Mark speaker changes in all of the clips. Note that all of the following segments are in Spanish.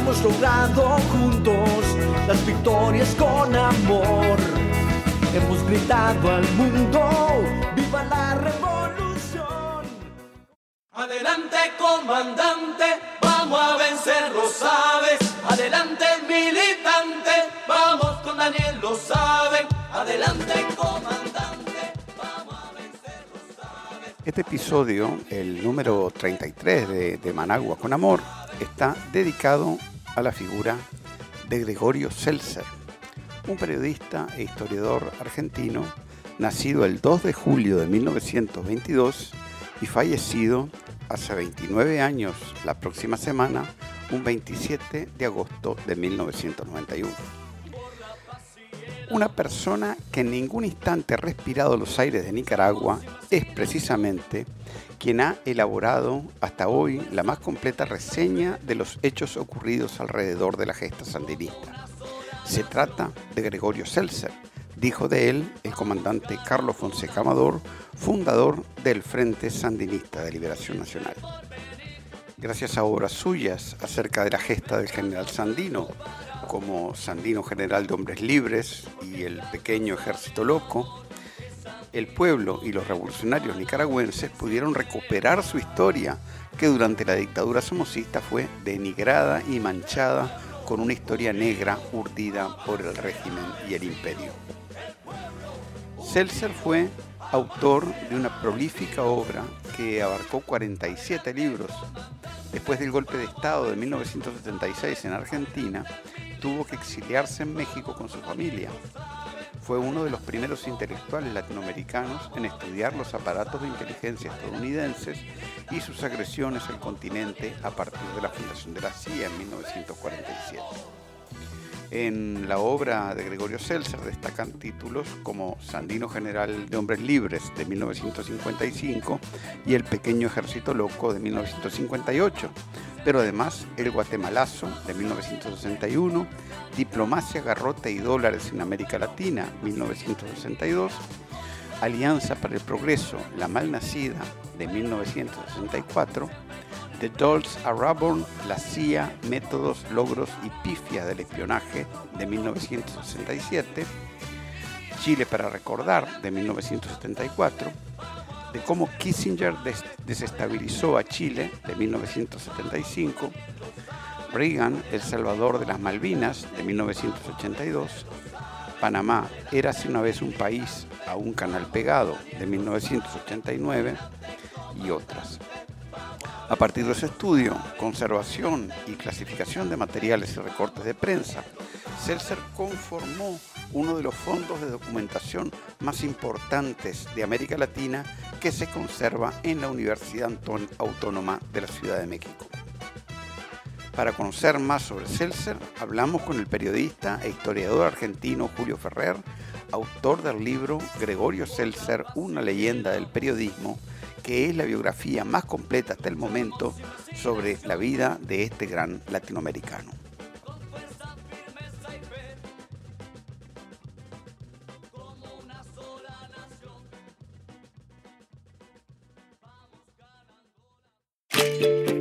Speaker 1: Hemos logrado juntos las victorias con amor. Hemos gritado al mundo, viva la revolución. Adelante comandante, vamos a vencer, lo sabes. Adelante militante, vamos con Daniel, lo saben. Adelante comandante, vamos a vencer, lo sabes.
Speaker 2: Este episodio, el número 33 de, de Managua con Amor, está dedicado a la figura de Gregorio Seltzer, un periodista e historiador argentino nacido el 2 de julio de 1922 y fallecido hace 29 años la próxima semana, un 27 de agosto de 1991. Una persona que en ningún instante ha respirado los aires de Nicaragua es precisamente quien ha elaborado hasta hoy la más completa reseña de los hechos ocurridos alrededor de la gesta sandinista. Se trata de Gregorio Seltzer, dijo de él el comandante Carlos Fonseca Amador, fundador del Frente Sandinista de Liberación Nacional. Gracias a obras suyas acerca de la gesta del general Sandino, como Sandino General de Hombres Libres y el Pequeño Ejército Loco, el pueblo y los revolucionarios nicaragüenses pudieron recuperar su historia que durante la dictadura somocista fue denigrada y manchada con una historia negra urdida por el régimen y el imperio. Seltzer fue autor de una prolífica obra que abarcó 47 libros. Después del golpe de Estado de 1976 en Argentina, tuvo que exiliarse en México con su familia. Fue uno de los primeros intelectuales latinoamericanos en estudiar los aparatos de inteligencia estadounidenses y sus agresiones al continente a partir de la fundación de la CIA en 1947. En la obra de Gregorio Seltzer destacan títulos como Sandino General de Hombres Libres de 1955 y El Pequeño Ejército Loco de 1958, pero además El Guatemalazo de 1961, Diplomacia, Garrote y Dólares en América Latina 1962, Alianza para el Progreso, La Malnacida de 1964, The Dolls Are Reborn, La CIA, Métodos, Logros y Pifias del Espionaje de 1967, Chile para Recordar de 1974, de cómo Kissinger des desestabilizó a Chile de 1975, Reagan, El Salvador de las Malvinas de 1982, Panamá, Érase una vez un país a un canal pegado de 1989 y otras. A partir de su estudio, conservación y clasificación de materiales y recortes de prensa, Seltzer conformó uno de los fondos de documentación más importantes de América Latina que se conserva en la Universidad Autónoma de la Ciudad de México. Para conocer más sobre Seltzer, hablamos con el periodista e historiador argentino Julio Ferrer, autor del libro Gregorio Seltzer, una leyenda del periodismo, que es la biografía más completa hasta el momento sobre la vida de este gran latinoamericano.
Speaker 1: la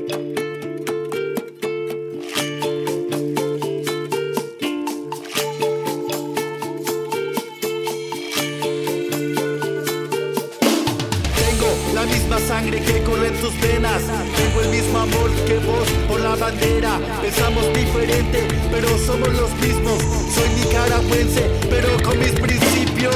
Speaker 1: sangre que corre en tus venas. Tengo el mismo amor que vos por la bandera. Pensamos diferente, pero somos los mismos. Soy nicaragüense, pero con mis principios.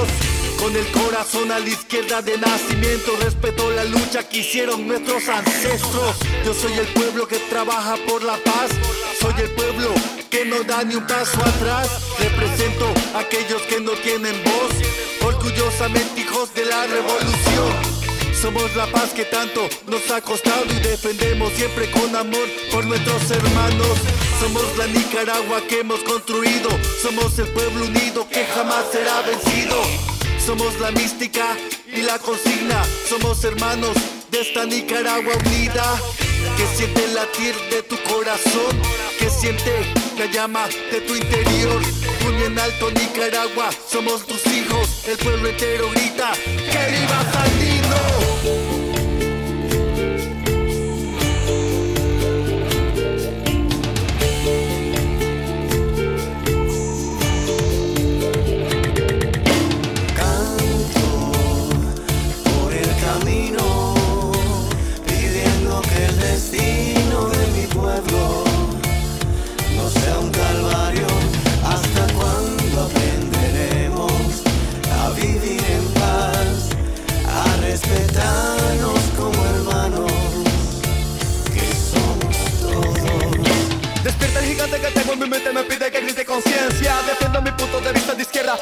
Speaker 1: Con el corazón a la izquierda de nacimiento, respeto la lucha que hicieron nuestros ancestros. Yo soy el pueblo que trabaja por la paz. Soy el pueblo que no da ni un paso atrás. Represento a aquellos que no tienen voz. Orgullosamente hijos de la revolución. Somos la paz que tanto nos ha costado y defendemos siempre con amor por nuestros hermanos. Somos la Nicaragua que hemos construido. Somos el pueblo unido que jamás será vencido. Somos la mística y la consigna. Somos hermanos de esta Nicaragua unida. Que siente el latir de tu corazón. Que siente la llama de tu interior. Puño en alto Nicaragua. Somos tus hijos. El pueblo entero grita. ¡Que viva Sandino!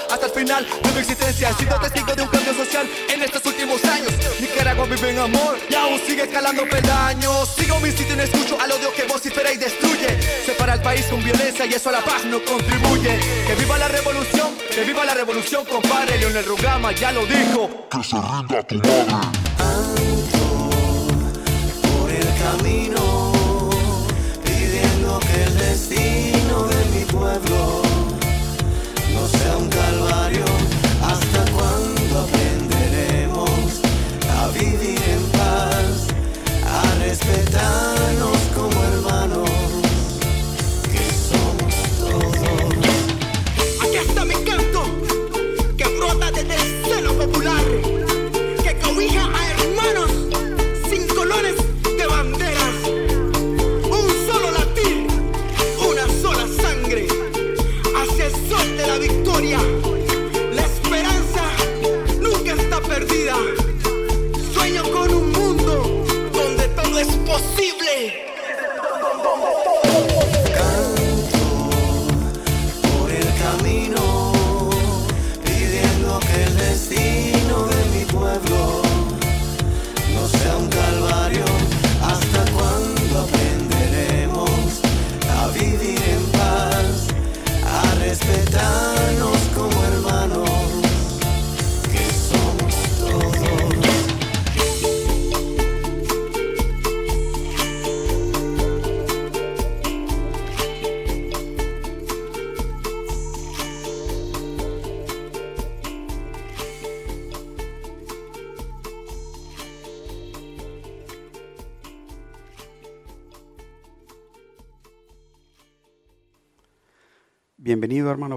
Speaker 1: Hasta el final de mi existencia. He sido testigo de un cambio social en estos últimos años. Nicaragua vive en amor y aún sigue escalando peldaños. Sigo mi sitio y no escucho al odio que vocifera y destruye. Separa el país con violencia y eso a la paz no contribuye. Que viva la revolución, que viva la revolución, compadre. Leonel Rugama ya lo dijo.
Speaker 3: Que se rinda tu madre.
Speaker 4: por el camino,
Speaker 2: down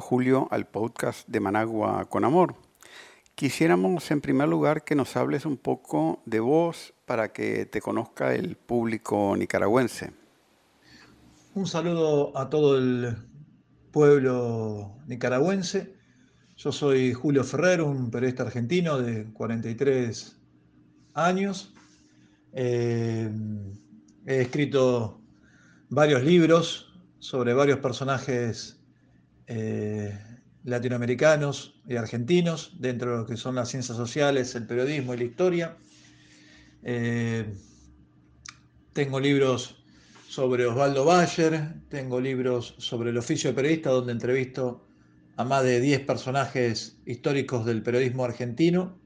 Speaker 2: Julio, al podcast de Managua con Amor. Quisiéramos, en primer lugar, que nos hables un poco de vos para que te conozca el público nicaragüense.
Speaker 5: Un saludo a todo el pueblo nicaragüense. Yo soy Julio Ferrer, un periodista argentino de 43 años. Eh, he escrito varios libros sobre varios personajes eh, latinoamericanos y argentinos dentro de lo que son las ciencias sociales, el periodismo y la historia. Eh, tengo libros sobre Osvaldo Bayer, tengo libros sobre el oficio de periodista donde entrevisto a más de 10 personajes históricos del periodismo argentino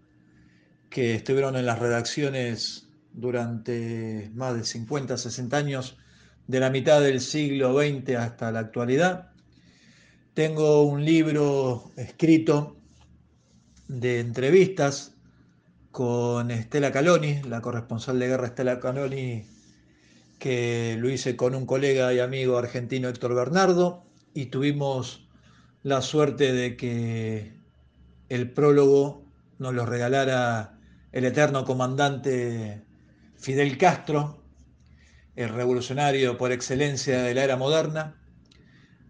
Speaker 5: que estuvieron en las redacciones durante más de 50, 60 años, de la mitad del siglo XX hasta la actualidad. Tengo un libro escrito de entrevistas con Estela Caloni, la corresponsal de guerra Estela Caloni, que lo hice con un colega y amigo argentino Héctor Bernardo, y tuvimos la suerte de que el prólogo nos lo regalara el eterno comandante Fidel Castro, el revolucionario por excelencia de la era moderna.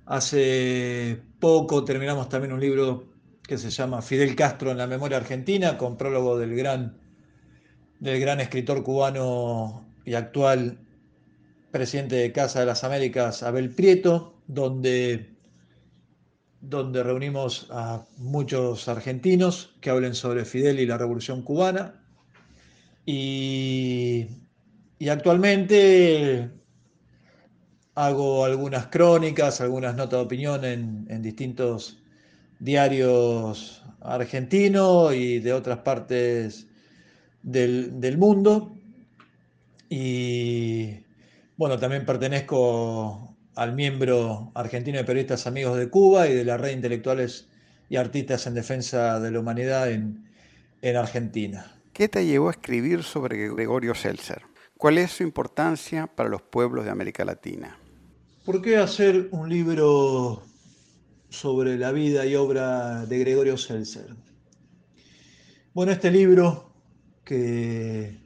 Speaker 5: Hace poco terminamos también un libro que se llama Fidel Castro en la memoria argentina, con prólogo del gran, del gran escritor cubano y actual presidente de Casa de las Américas, Abel Prieto, donde, donde reunimos a muchos argentinos que hablen sobre Fidel y la Revolución Cubana. Y, y actualmente hago algunas crónicas, algunas notas de opinión en, distintos diarios argentinos y de otras partes del, del, mundo. Y bueno, también pertenezco al miembro argentino de Periodistas Amigos de Cuba y de la red de intelectuales y artistas en defensa de la humanidad en, en Argentina.
Speaker 2: ¿Qué te llevó a escribir sobre Gregorio Seltzer? ¿Cuál es su importancia para los pueblos de América Latina?
Speaker 5: ¿Por qué hacer un libro sobre la vida y obra de Gregorio Seltzer? Bueno, este libro que,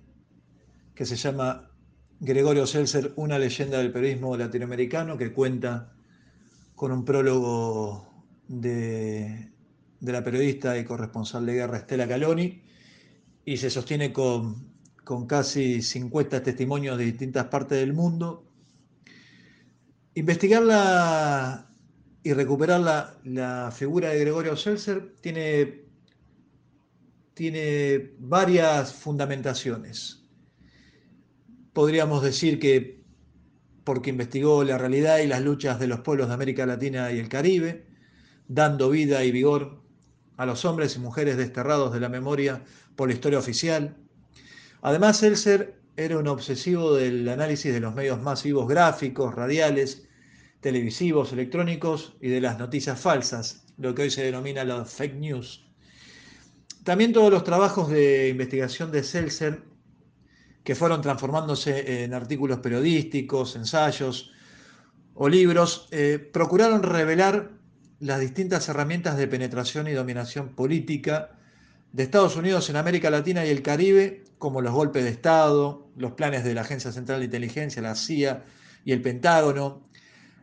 Speaker 5: que se llama Gregorio Seltzer, una leyenda del periodismo latinoamericano, que cuenta con un prólogo de, de la periodista y corresponsal de guerra Estela Caloni, y se sostiene con, con casi 50 testimonios de distintas partes del mundo Investigarla y recuperar la, la, figura de Gregorio Seltzer tiene, tiene varias fundamentaciones. Podríamos decir que porque investigó la realidad y las luchas de los pueblos de América Latina y el Caribe, dando vida y vigor a los hombres y mujeres desterrados de la memoria por la historia oficial. Además, Seltzer era un obsesivo del análisis de los medios masivos gráficos, radiales, televisivos, electrónicos y de las noticias falsas, lo que hoy se denomina los fake news. También todos los trabajos de investigación de Seltzer, que fueron transformándose en artículos periodísticos, ensayos o libros, eh, procuraron revelar las distintas herramientas de penetración y dominación política de Estados Unidos en América Latina y el Caribe, como los golpes de Estado, los planes de la Agencia Central de Inteligencia, la CIA y el Pentágono,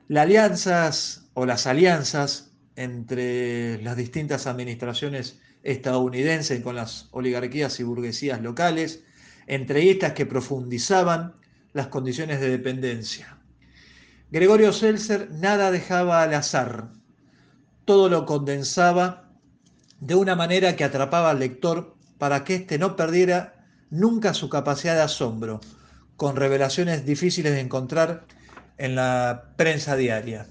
Speaker 5: las alianzas o las alianzas entre las distintas administraciones estadounidenses con las oligarquías y burguesías locales, entre estas que profundizaban las condiciones de dependencia. Gregorio Seltzer nada dejaba al azar, todo lo condensaba de una manera que atrapaba al lector para que éste no perdiera nunca su capacidad de asombro, con revelaciones difíciles de encontrar en la prensa diaria.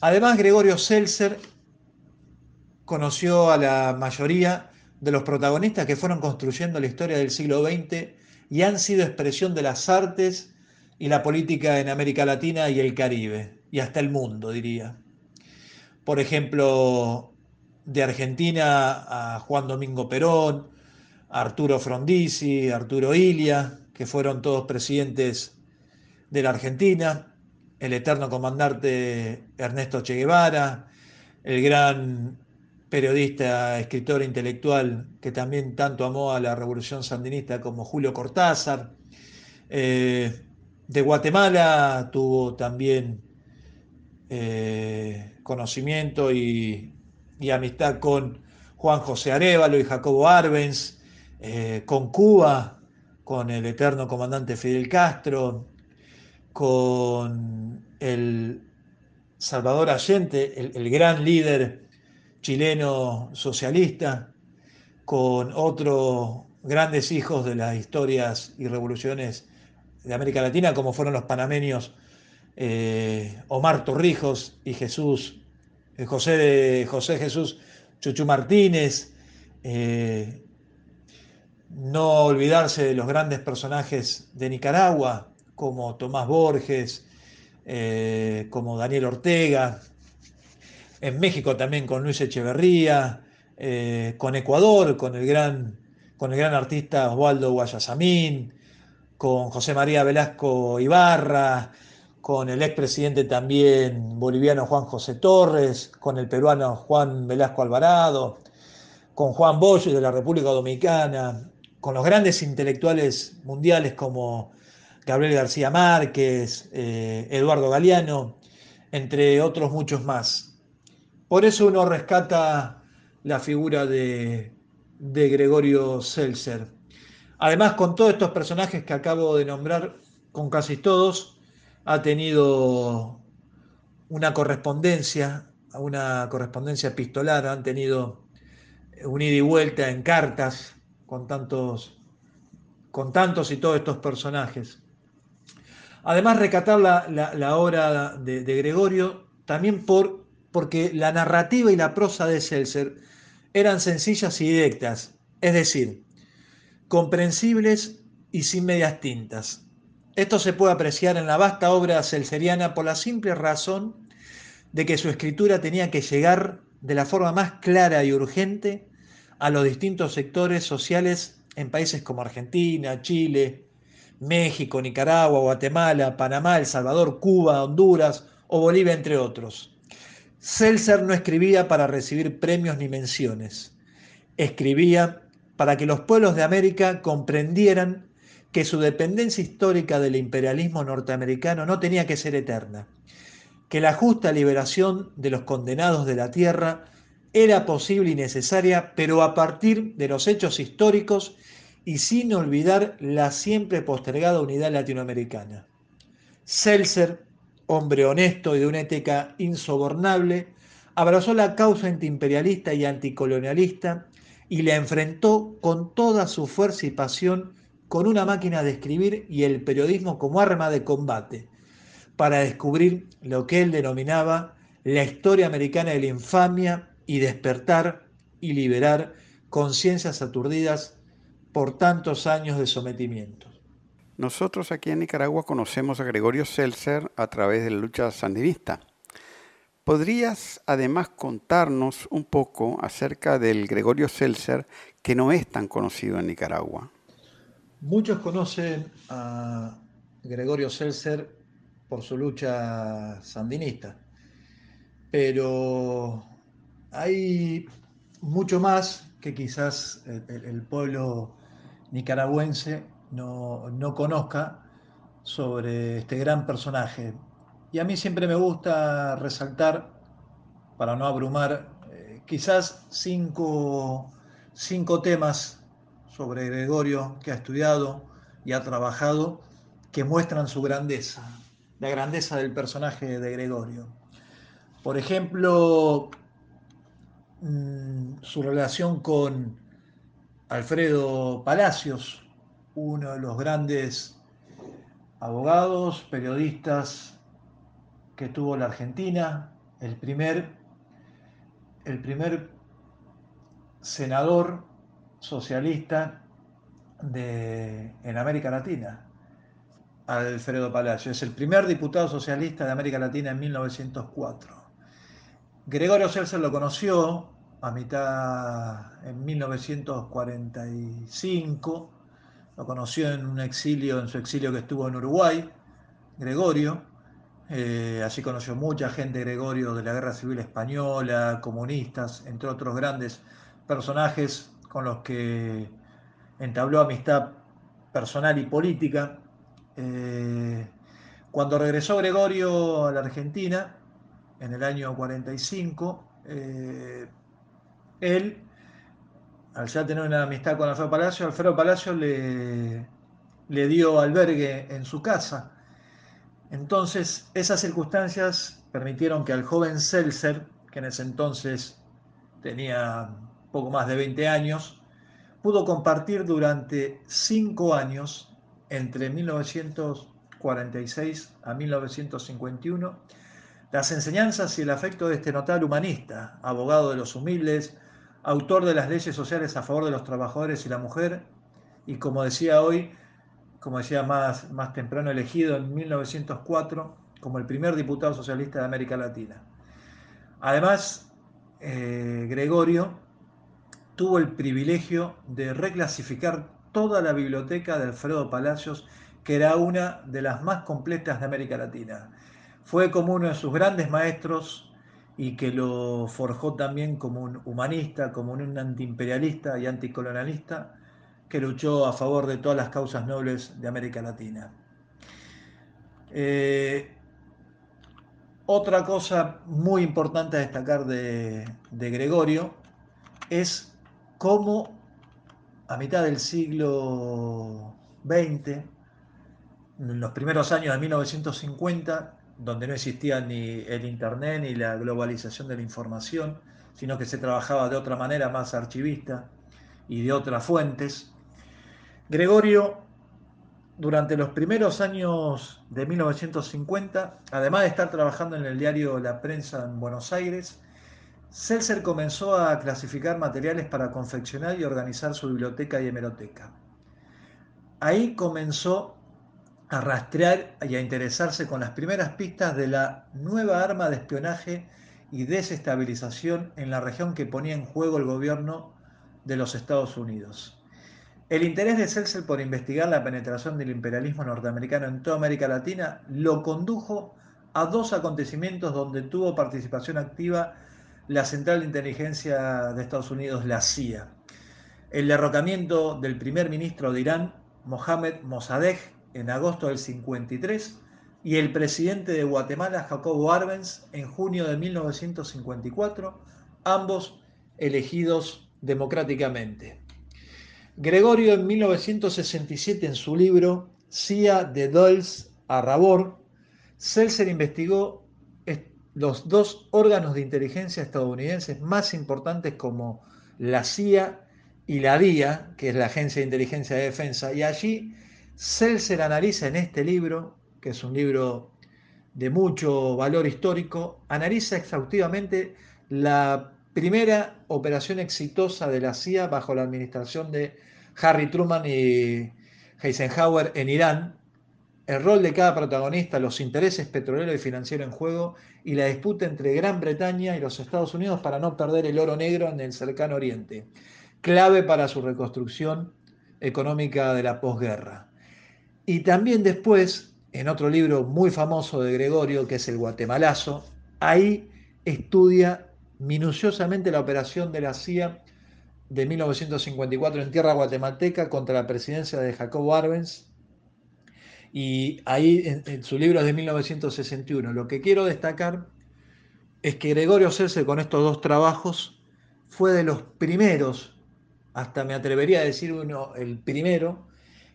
Speaker 5: Además, Gregorio Seltzer conoció a la mayoría de los protagonistas que fueron construyendo la historia del siglo XX y han sido expresión de las artes y la política en América Latina y el Caribe, y hasta el mundo, diría. Por ejemplo, de Argentina a Juan Domingo Perón, Arturo Frondizi, Arturo Ilia, que fueron todos presidentes de la Argentina, el eterno comandante Ernesto Che Guevara, el gran periodista, escritor intelectual que también tanto amó a la revolución sandinista como Julio Cortázar. Eh, de Guatemala tuvo también eh, conocimiento y, y amistad con Juan José Arevalo y Jacobo Arbenz, eh, con Cuba, con el eterno comandante Fidel Castro, con el Salvador Allende, el, gran líder chileno socialista, con otros grandes hijos de las historias y revoluciones de América Latina, como fueron los panameños eh, Omar Torrijos y Jesús José, de, José Jesús Chuchu Martínez, eh, no olvidarse de los grandes personajes de Nicaragua, como Tomás Borges, eh, como Daniel Ortega, en México también con Luis Echeverría, eh, con Ecuador, con el, gran, con el gran artista Osvaldo Guayasamín, con José María Velasco Ibarra, con el expresidente también boliviano Juan José Torres, con el peruano Juan Velasco Alvarado, con Juan Bosch de la República Dominicana, con los grandes intelectuales mundiales como Gabriel García Márquez, eh, Eduardo Galeano, entre otros muchos más. Por eso uno rescata la figura de, de Gregorio Seltzer. Además, con todos estos personajes que acabo de nombrar, con casi todos, ha tenido una correspondencia, una correspondencia epistolar, han tenido un ida y vuelta en cartas con tantos y todos estos personajes. Además, recatar la, obra de, Gregorio también por, porque la narrativa y la prosa de Seltzer eran sencillas y directas, es decir, comprensibles y sin medias tintas. Esto se puede apreciar en la vasta obra seltzeriana por la simple razón de que su escritura tenía que llegar de la forma más clara y urgente a los distintos sectores sociales en países como Argentina, Chile, México, Nicaragua, Guatemala, Panamá, El Salvador, Cuba, Honduras o Bolivia, entre otros. Seltzer no escribía para recibir premios ni menciones. Escribía para que los pueblos de América comprendieran que su dependencia histórica del imperialismo norteamericano no tenía que ser eterna, que la justa liberación de los condenados de la tierra era posible y necesaria, pero a partir de los hechos históricos y sin olvidar la siempre postergada unidad latinoamericana. Seltzer, hombre honesto y de una ética insobornable, abrazó la causa antiimperialista y anticolonialista y la enfrentó con toda su fuerza y pasión con una máquina de escribir y el periodismo como arma de combate, para descubrir lo que él denominaba la historia americana de la infamia y despertar y liberar conciencias aturdidas por tantos años de sometimiento.
Speaker 2: Nosotros aquí en Nicaragua conocemos a Gregorio Seltzer a través de la lucha sandinista. ¿Podrías además contarnos un poco acerca del Gregorio Seltzer que no es tan conocido en Nicaragua?
Speaker 5: Muchos conocen a Gregorio Seltzer por su lucha sandinista, pero hay mucho más que quizás el, pueblo nicaragüense no, conozca sobre este gran personaje. Y a mí siempre me gusta resaltar, para no abrumar, eh, quizás cinco, cinco temas sobre Gregorio que ha estudiado y ha trabajado que muestran su grandeza, la grandeza del personaje de Gregorio. Por ejemplo, mm, su relación con Alfredo Palacios, uno de los grandes abogados, periodistas que tuvo la Argentina, el primer, el primer senador socialista de, en América Latina, Alfredo Palacio. Es el primer diputado socialista de América Latina en 1904. Gregorio Celser lo conoció a mitad en 1945, lo conoció en un exilio, en su exilio que estuvo en Uruguay, Gregorio. Eh, allí conoció mucha gente, Gregorio, de la Guerra Civil Española, comunistas, entre otros grandes personajes con los que entabló amistad personal y política. Eh, cuando regresó Gregorio a la Argentina, en el año 45, eh, él, al ya tener una amistad con Alfredo Palacio, Alfredo Palacio le, le dio albergue en su casa. Entonces, esas circunstancias permitieron que al joven Seltzer, que en ese entonces tenía poco más de 20 años, pudo compartir durante cinco años, entre 1946 a 1951, las enseñanzas y el afecto de este notable humanista, abogado de los humildes, autor de las leyes sociales a favor de los trabajadores y la mujer, y como decía hoy, como decía más, más temprano, elegido en 1904 como el primer diputado socialista de América Latina. Además, eh, Gregorio tuvo el privilegio de reclasificar toda la biblioteca de Alfredo Palacios, que era una de las más completas de América Latina. Fue como uno de sus grandes maestros y que lo forjó también como un humanista, como un antiimperialista y anticolonialista que luchó a favor de todas las causas nobles de América Latina. Eh, otra cosa muy importante a destacar de, de Gregorio es cómo a mitad del siglo XX, en los primeros años de 1950, donde no existía ni el Internet ni la globalización de la información, sino que se trabajaba de otra manera más archivista y de otras fuentes, Gregorio, durante los primeros años de 1950, además de estar trabajando en el diario La Prensa en Buenos Aires, Seltzer comenzó a clasificar materiales para confeccionar y organizar su biblioteca y hemeroteca. Ahí comenzó a rastrear y a interesarse con las primeras pistas de la nueva arma de espionaje y desestabilización en la región que ponía en juego el gobierno de los Estados Unidos. El interés de Seltzer por investigar la penetración del imperialismo norteamericano en toda América Latina lo condujo a dos acontecimientos donde tuvo participación activa la Central de Inteligencia de Estados Unidos, la CIA. El derrocamiento del primer ministro de Irán, Mohamed Mossadegh, en agosto del 53, y el presidente de Guatemala, Jacobo Arbenz, en junio de 1954, ambos elegidos democráticamente. Gregorio en 1967 en su libro CIA de Dulles a Rabor, Seltzer investigó los dos órganos de inteligencia estadounidenses más importantes como la CIA y la DIA, que es la Agencia de Inteligencia de Defensa, y allí Seltzer analiza en este libro que es un libro de mucho valor histórico, analiza exhaustivamente la primera operación exitosa de la CIA bajo la administración de Harry Truman y Eisenhower en Irán, el rol de cada protagonista, los intereses petroleros y financieros en juego y la disputa entre Gran Bretaña y los Estados Unidos para no perder el oro negro en el cercano oriente, clave para su reconstrucción económica de la posguerra. Y también después en otro libro muy famoso de Gregorio, que es El Guatemalazo, ahí estudia minuciosamente la operación de la CIA de 1954 en tierra guatemalteca contra la presidencia de Jacobo Arbenz. Y ahí en, su libro es de 1961. Lo que quiero destacar es que Gregorio Celce con estos dos trabajos fue de los primeros, hasta me atrevería a decir uno, el primero,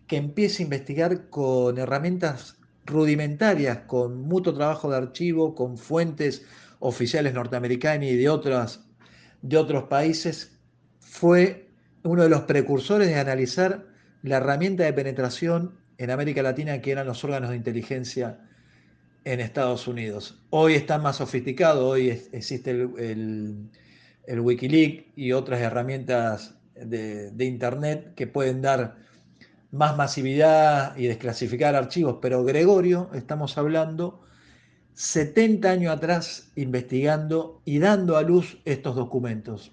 Speaker 5: que empieza a investigar con herramientas rudimentarias, con mucho trabajo de archivo, con fuentes oficiales norteamericanas y de, otras, de otros países, fue uno de los precursores de analizar la herramienta de penetración en América Latina que eran los órganos de inteligencia en Estados Unidos. Hoy está más sofisticado, hoy existe el, Wikileaks y otras herramientas de, de Internet que pueden dar más masividad y desclasificar archivos, pero Gregorio, estamos hablando 70 años atrás investigando y dando a luz estos documentos.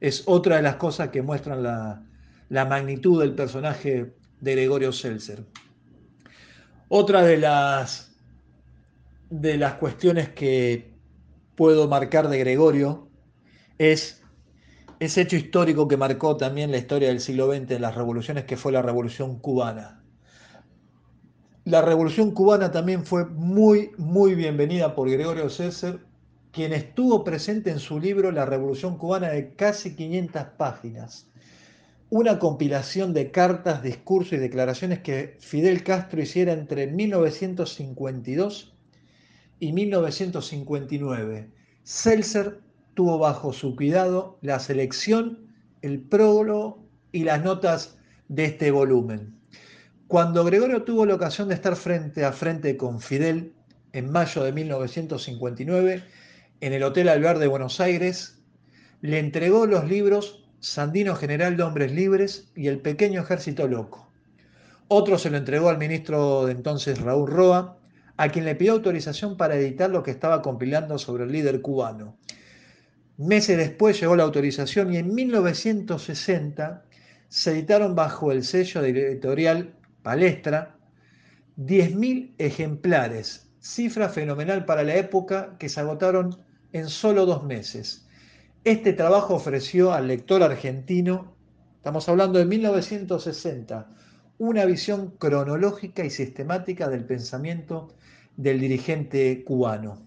Speaker 5: Es otra de las cosas que muestran la, magnitud del personaje de Gregorio Seltzer. Otra de las, de las cuestiones que puedo marcar de Gregorio es ese hecho histórico que marcó también la historia del siglo XX en las revoluciones, que fue la revolución cubana. La revolución cubana también fue muy, muy bienvenida por Gregorio César, quien estuvo presente en su libro La revolución cubana de casi 500 páginas. Una compilación de cartas, discursos y declaraciones que Fidel Castro hiciera entre 1952 y 1959. Seltzer tuvo bajo su cuidado la selección, el prólogo y las notas de este volumen. Cuando Gregorio tuvo la ocasión de estar frente a frente con Fidel en mayo de 1959 en el Hotel Alvear de Buenos Aires, le entregó los libros Sandino General de Hombres Libres y El Pequeño Ejército Loco. Otro se lo entregó al ministro de entonces Raúl Roa, a quien le pidió autorización para editar lo que estaba compilando sobre el líder cubano. Meses después llegó la autorización y en 1960 se editaron bajo el sello de editorial Palestra 10.000 ejemplares, cifra fenomenal para la época que se agotaron en solo dos meses. Este trabajo ofreció al lector argentino, estamos hablando de 1960, una visión cronológica y sistemática del pensamiento del dirigente cubano.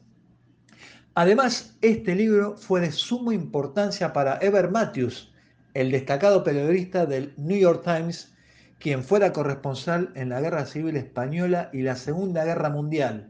Speaker 5: Además, este libro fue de suma importancia para Ever Matthews, el destacado periodista del New York Times, quien fuera corresponsal en la Guerra Civil Española y la Segunda Guerra Mundial.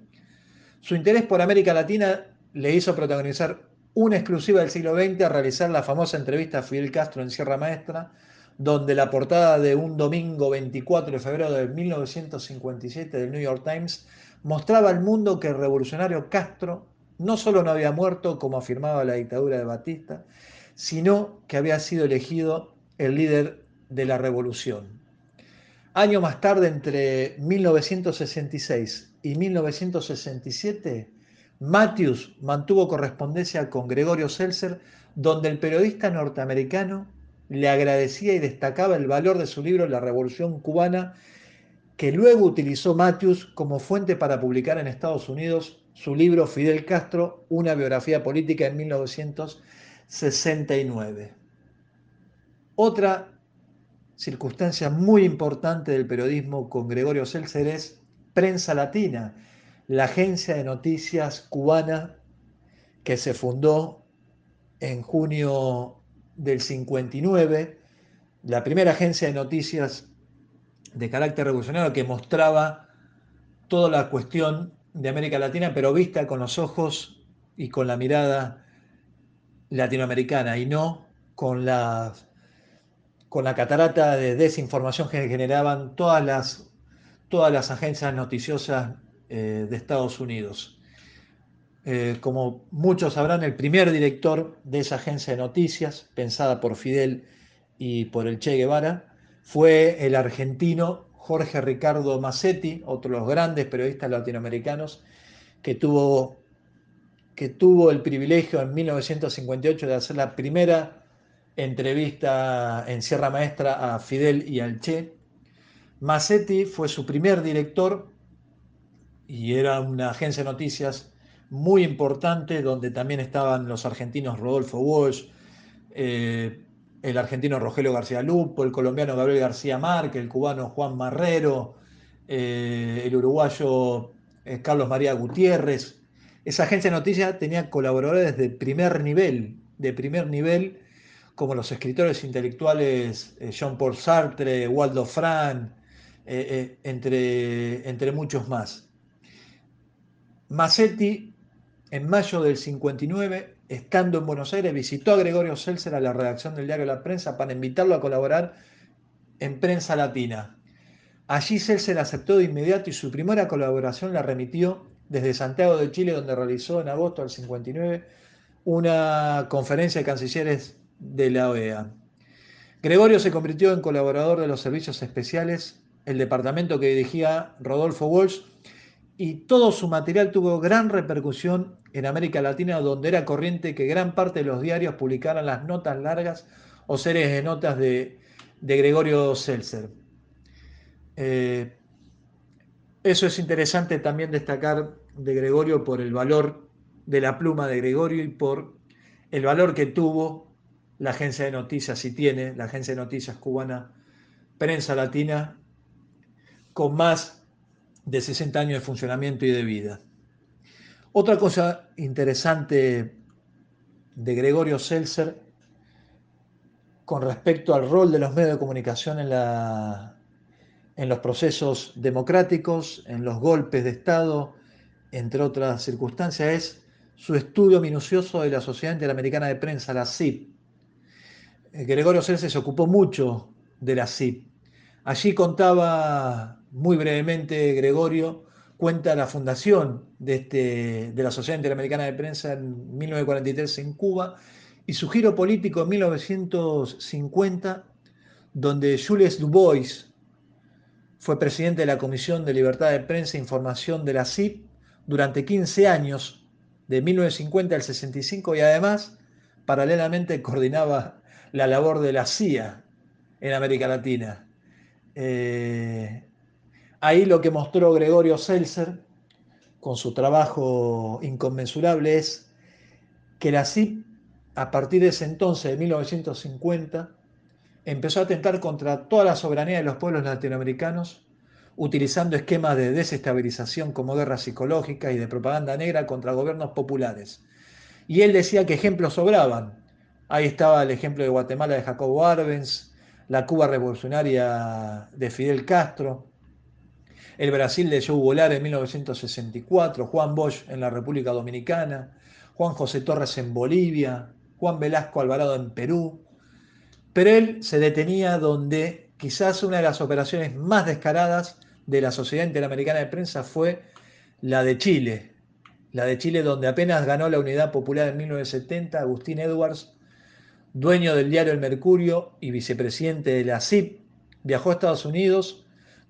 Speaker 5: Su interés por América Latina le hizo protagonizar una exclusiva del siglo XX a realizar la famosa entrevista a Fidel Castro en Sierra Maestra, donde la portada de un domingo 24 de febrero de 1957 del New York Times mostraba al mundo que el revolucionario Castro no solo no había muerto, como afirmaba la dictadura de Batista, sino que había sido elegido el líder de la revolución. Año más tarde, entre 1966 y 1967, Matthews mantuvo correspondencia con Gregorio Seltzer, donde el periodista norteamericano le agradecía y destacaba el valor de su libro La Revolución Cubana, que luego utilizó Matthews como fuente para publicar en Estados Unidos su libro Fidel Castro, una biografía política en 1969. Otra circunstancia muy importante del periodismo con Gregorio Seltzer es Prensa Latina, la agencia de noticias cubana que se fundó en junio del 59, la primera agencia de noticias de carácter revolucionario que mostraba toda la cuestión de América Latina, pero vista con los ojos y con la mirada latinoamericana y no con la, con la catarata de desinformación que generaban todas las, todas las agencias noticiosas eh, de Estados Unidos. Eh, como muchos sabrán, el primer director de esa agencia de noticias, pensada por Fidel y por el Che Guevara, fue el argentino Jorge Ricardo Massetti, otro de los grandes periodistas latinoamericanos, que tuvo, que tuvo el privilegio en 1958 de hacer la primera entrevista en Sierra Maestra a Fidel y al Che. Massetti fue su primer director y era una agencia de noticias muy importante donde también estaban los argentinos Rodolfo Walsh, eh, el argentino Rogelio García Lupo, el colombiano Gabriel García Márquez, el cubano Juan Marrero, eh, el uruguayo eh, Carlos María Gutiérrez. Esa agencia de noticias tenía colaboradores de primer nivel, de primer nivel, como los escritores intelectuales Jean Paul Sartre, Waldo Fran, entre muchos más. Massetti, en mayo del 59, estando en Buenos Aires, visitó a Gregorio Seltzer a la redacción del diario La Prensa para invitarlo a colaborar en Prensa Latina. Allí Seltzer aceptó de inmediato y su primera colaboración la remitió desde Santiago de Chile, donde realizó en agosto del 59 una conferencia de cancilleres de la OEA. Gregorio se convirtió en colaborador de los servicios especiales, el departamento que dirigía Rodolfo Walsh, y todo su material tuvo gran repercusión en América Latina, donde era corriente que gran parte de los diarios publicaran las notas largas o series de notas de, Gregorio Seltzer. Eh, eso es interesante también destacar de Gregorio por el valor de la pluma de Gregorio y por el valor que tuvo la agencia de noticias, y tiene la agencia de noticias cubana Prensa Latina, con más de 60 años de funcionamiento y de vida. Otra cosa interesante de Gregorio Seltzer con respecto al rol de los medios de comunicación en, la, en los procesos democráticos, en los golpes de Estado, entre otras circunstancias, es su estudio minucioso de la Sociedad Interamericana de Prensa, la CIP. Gregorio Seltzer se ocupó mucho de la CIP. Allí contaba muy brevemente Gregorio, cuenta la fundación de, este, de la Sociedad Interamericana de Prensa en 1943 en Cuba y su giro político en 1950, donde Jules Dubois fue presidente de la Comisión de Libertad de Prensa e Información de la CIP durante 15 años, de 1950 al 65, y además, paralelamente, coordinaba la labor de la CIA en América Latina. Eh, Ahí lo que mostró Gregorio Seltzer con su trabajo inconmensurable es que la CIP, a partir de ese entonces, de 1950, empezó a atentar contra toda la soberanía de los pueblos latinoamericanos, utilizando esquemas de desestabilización como guerra psicológica y de propaganda negra contra gobiernos populares. Y él decía que ejemplos sobraban. Ahí estaba el ejemplo de Guatemala de Jacobo Arbenz, la Cuba revolucionaria de Fidel Castro, el Brasil de Joe Goulart en 1964, Juan Bosch en la República Dominicana, Juan José Torres en Bolivia, Juan Velasco Alvarado en Perú. Pero él se detenía donde quizás una de las operaciones más descaradas de la Sociedad Interamericana de Prensa fue la de Chile. La de Chile donde apenas ganó la Unidad Popular en 1970, Agustín Edwards, dueño del diario El Mercurio y vicepresidente de la CIP, viajó a Estados Unidos,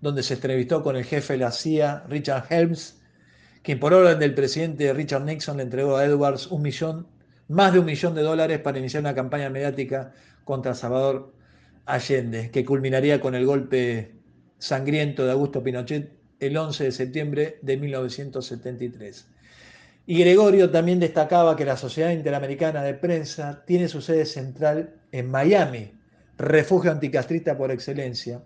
Speaker 5: donde se entrevistó con el jefe de la CIA, Richard Helms, quien por orden del presidente Richard Nixon le entregó a Edwards un millón, más de un millón de dólares para iniciar una campaña mediática contra Salvador Allende, que culminaría con el golpe sangriento de Augusto Pinochet el 11 de septiembre de 1973. Y Gregorio también destacaba que la Sociedad Interamericana de Prensa tiene su sede central en Miami, refugio anticastrista por excelencia,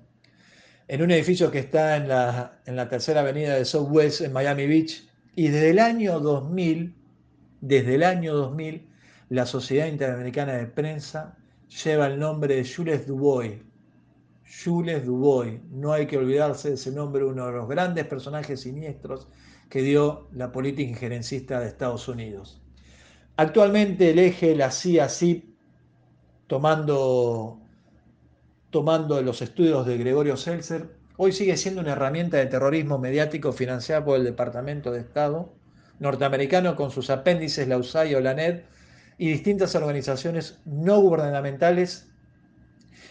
Speaker 5: en un edificio que está en la, en la tercera avenida de Southwest en Miami Beach. Y desde el año 2000, desde el año 2000, la Sociedad Interamericana de Prensa lleva el nombre de Jules Dubois. Jules Dubois, no hay que olvidarse de ese nombre, uno de los grandes personajes siniestros que dio la política injerencista de Estados Unidos. Actualmente el eje, la CIA-CIP, tomando, tomando los estudios de Gregorio Seltzer, hoy sigue siendo una herramienta de terrorismo mediático financiada por el Departamento de Estado norteamericano con sus apéndices, la USAID o la NED, y distintas organizaciones no gubernamentales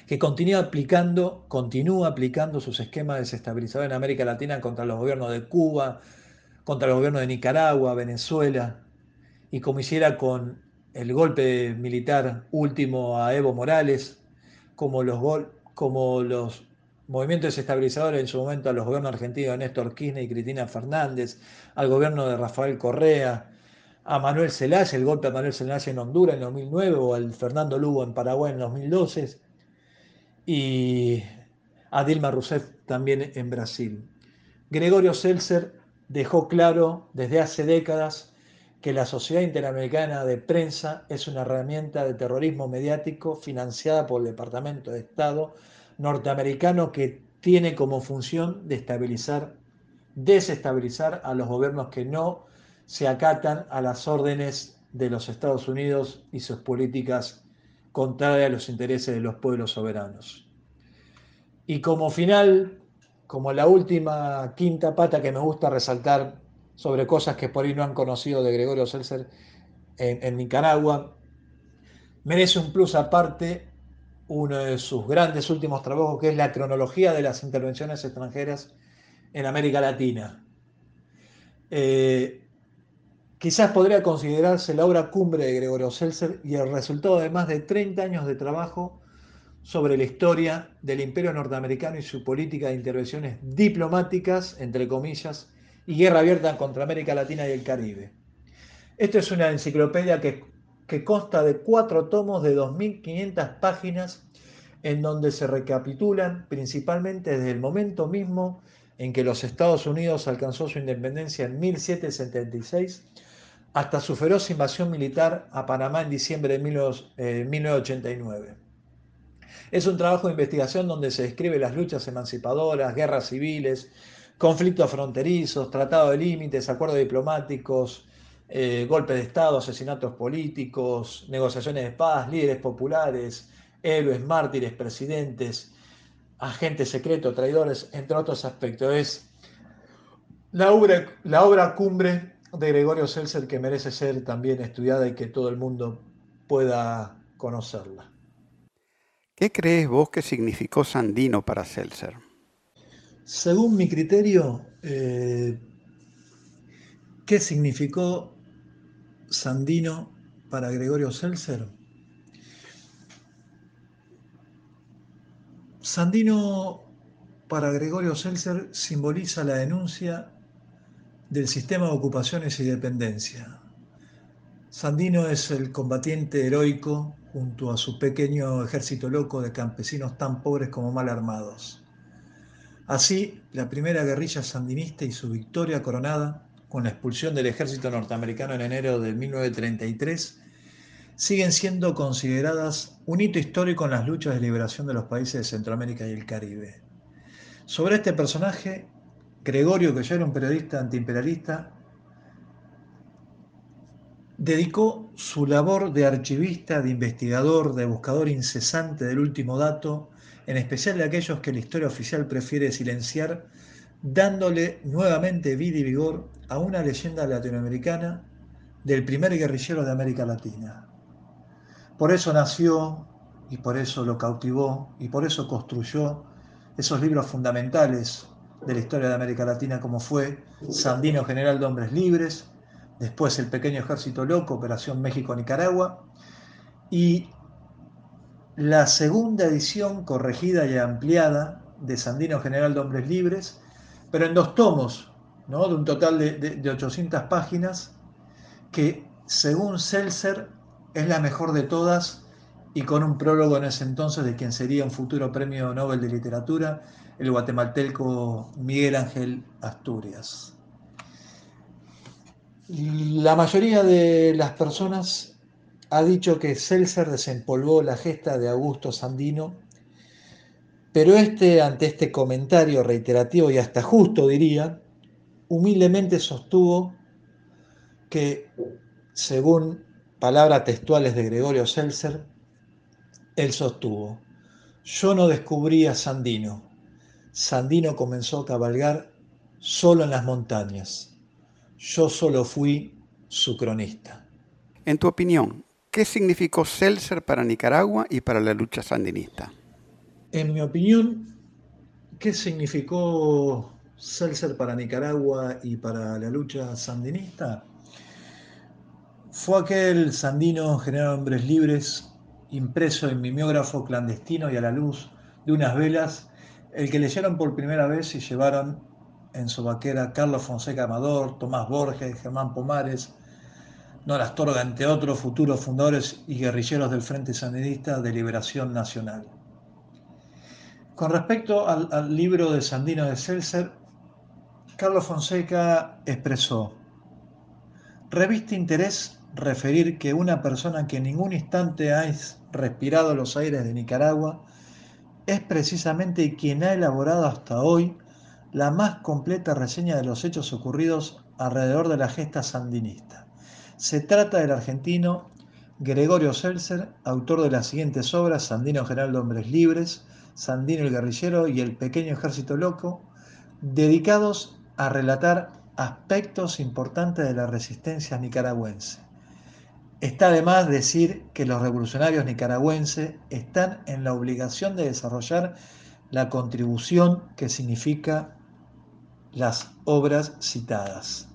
Speaker 5: que continúa aplicando, continúa aplicando sus esquemas desestabilizadores en América Latina contra los gobiernos de Cuba, contra el gobierno de Nicaragua, Venezuela, y como hiciera con el golpe militar último a Evo Morales, como los, como los movimientos desestabilizadores en su momento a los gobiernos argentinos de Néstor Kirchner y Cristina Fernández, al gobierno de Rafael Correa, a Manuel Zelaya, el golpe a Manuel Zelaya en Honduras en 2009 o al Fernando Lugo en Paraguay en 2012 y a Dilma Rousseff también en Brasil. Gregorio Seltzer dejó claro desde hace décadas que la Sociedad Interamericana de Prensa es una herramienta de terrorismo mediático financiada por el Departamento de Estado norteamericano que tiene como función de estabilizar, desestabilizar a los gobiernos que no se acatan a las órdenes de los Estados Unidos y sus políticas contrarias a los intereses de los pueblos soberanos. Y como final, como la última quinta pata que me gusta resaltar sobre cosas que por ahí no han conocido de Gregorio Seltzer en, Nicaragua, merece un plus aparte uno de sus grandes últimos trabajos, que es la cronología de las intervenciones extranjeras en América Latina. Eh, quizás podría considerarse la obra cumbre de Gregorio Seltzer y el resultado de más de 30 años de trabajo sobre la historia del imperio norteamericano y su política de intervenciones diplomáticas, entre comillas, y guerra abierta contra América Latina y el Caribe. Esto es una enciclopedia que, que consta de cuatro tomos de 2.500 páginas en donde se recapitulan principalmente desde el momento mismo en que los Estados Unidos alcanzó su independencia en 1776 hasta su feroz invasión militar a Panamá en diciembre de 1989. Es un trabajo de investigación donde se describe las luchas emancipadoras, guerras civiles, conflictos fronterizos, tratados de límites, acuerdos diplomáticos, eh, golpes de Estado, asesinatos políticos, negociaciones de paz, líderes populares, héroes, mártires, presidentes, agentes secretos, traidores, entre otros aspectos. Es la obra, la obra cumbre de Gregorio Seltzer que merece ser también estudiada y que todo el mundo pueda conocerla.
Speaker 2: ¿Qué crees vos que significó Sandino para Seltzer?
Speaker 5: Según mi criterio, eh, ¿qué significó Sandino para Gregorio Seltzer? Sandino para Gregorio Seltzer simboliza la denuncia del sistema de ocupaciones y dependencia. Sandino es el combatiente heroico junto a su pequeño ejército loco de campesinos tan pobres como mal armados. Así, la primera guerrilla sandinista y su victoria coronada, con la expulsión del ejército norteamericano en enero de 1933, siguen siendo consideradas un hito histórico en las luchas de liberación de los países de Centroamérica y el Caribe. Sobre este personaje, Gregorio, que ya era un periodista antiimperialista, dedicó su labor de archivista, de investigador, de buscador incesante del último dato, en especial de aquellos que la historia oficial prefiere silenciar, dándole nuevamente vida y vigor a una leyenda latinoamericana del primer guerrillero de América Latina. Por eso nació y por eso lo cautivó y por eso construyó esos libros fundamentales de la historia de América Latina como fue Sandino General de Hombres Libres, después El Pequeño Ejército Loco, Operación México-Nicaragua, y la segunda edición corregida y ampliada de Sandino General de Hombres Libres, pero en dos tomos, ¿no? de un total de, de 800 páginas, que según Seltzer es la mejor de todas y con un prólogo en ese entonces de quien sería un futuro premio Nobel de Literatura, el guatemalteco Miguel Ángel Asturias. La mayoría de las personas ha dicho que Seltzer desempolvó la gesta de Augusto Sandino, pero este, ante este comentario reiterativo y hasta justo diría, humildemente sostuvo que, según palabras textuales de Gregorio Seltzer, él sostuvo, yo no descubrí a Sandino, Sandino comenzó a cabalgar solo en las montañas. Yo solo fui su cronista.
Speaker 2: En tu opinión, ¿qué significó Seltzer para Nicaragua y para la lucha sandinista?
Speaker 5: En mi opinión, ¿qué significó Seltzer para Nicaragua y para la lucha sandinista? Fue aquel sandino general de hombres libres, impreso en mimeógrafo clandestino y a la luz de unas velas, el que leyeron por primera vez y llevaron en su vaquera Carlos Fonseca Amador, Tomás Borges, Germán Pomares, Nora Astorga, entre otros futuros fundadores y guerrilleros del Frente Sandinista de Liberación Nacional. Con respecto al, al libro de Sandino de Seltzer, Carlos Fonseca expresó, reviste interés referir que una persona que en ningún instante ha respirado los aires de Nicaragua es precisamente quien ha elaborado hasta hoy la más completa reseña de los hechos ocurridos alrededor de la gesta sandinista. Se trata del argentino Gregorio Seltzer, autor de las siguientes obras, Sandino General de Hombres Libres, Sandino el Guerrillero y El Pequeño Ejército Loco, dedicados a relatar aspectos importantes de la resistencia nicaragüense. Está de más decir que los revolucionarios nicaragüenses están en la obligación de desarrollar la contribución que significa las obras citadas.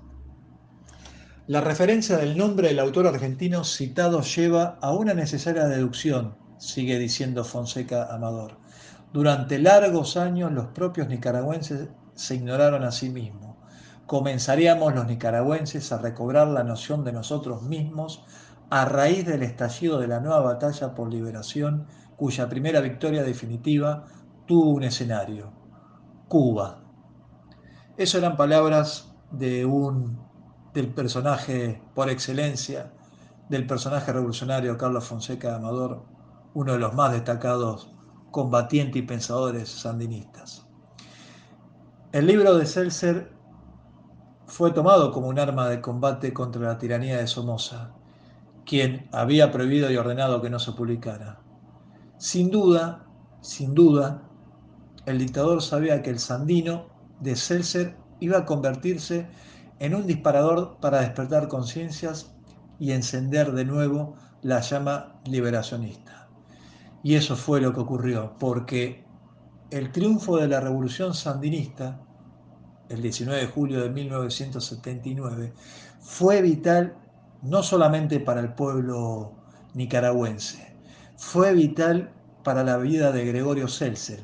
Speaker 5: La referencia del nombre del autor argentino citado lleva a una necesaria deducción, sigue diciendo Fonseca Amador. Durante largos años los propios nicaragüenses se ignoraron a sí mismos. Comenzaríamos los nicaragüenses a recobrar la noción de nosotros mismos a raíz del estallido de la nueva batalla por liberación, cuya primera victoria definitiva tuvo un escenario, Cuba. Esas eran palabras de un, del personaje por excelencia, del personaje revolucionario Carlos Fonseca Amador, uno de los más destacados combatientes y pensadores sandinistas. El libro de Seltzer fue tomado como un arma de combate contra la tiranía de Somoza quien había prohibido y ordenado que no se publicara. Sin duda, sin duda, el dictador sabía que el Sandino de Seltzer iba a convertirse en un disparador para despertar conciencias y encender de nuevo la llama liberacionista. Y eso fue lo que ocurrió, porque el triunfo de la revolución sandinista, el 19 de julio de 1979, fue vital no solamente para el pueblo nicaragüense, fue vital para la vida de Gregorio Seltzer.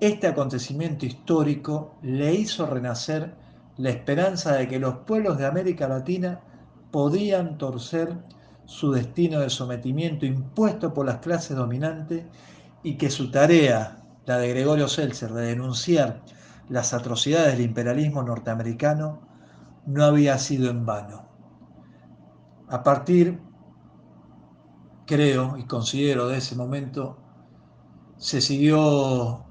Speaker 5: Este acontecimiento histórico le hizo renacer la esperanza de que los pueblos de América Latina podían torcer su destino de sometimiento impuesto por las clases dominantes y que su tarea, la de Gregorio Seltzer, de denunciar las atrocidades del imperialismo norteamericano, no había sido en vano. A partir, creo y considero de ese momento, se siguió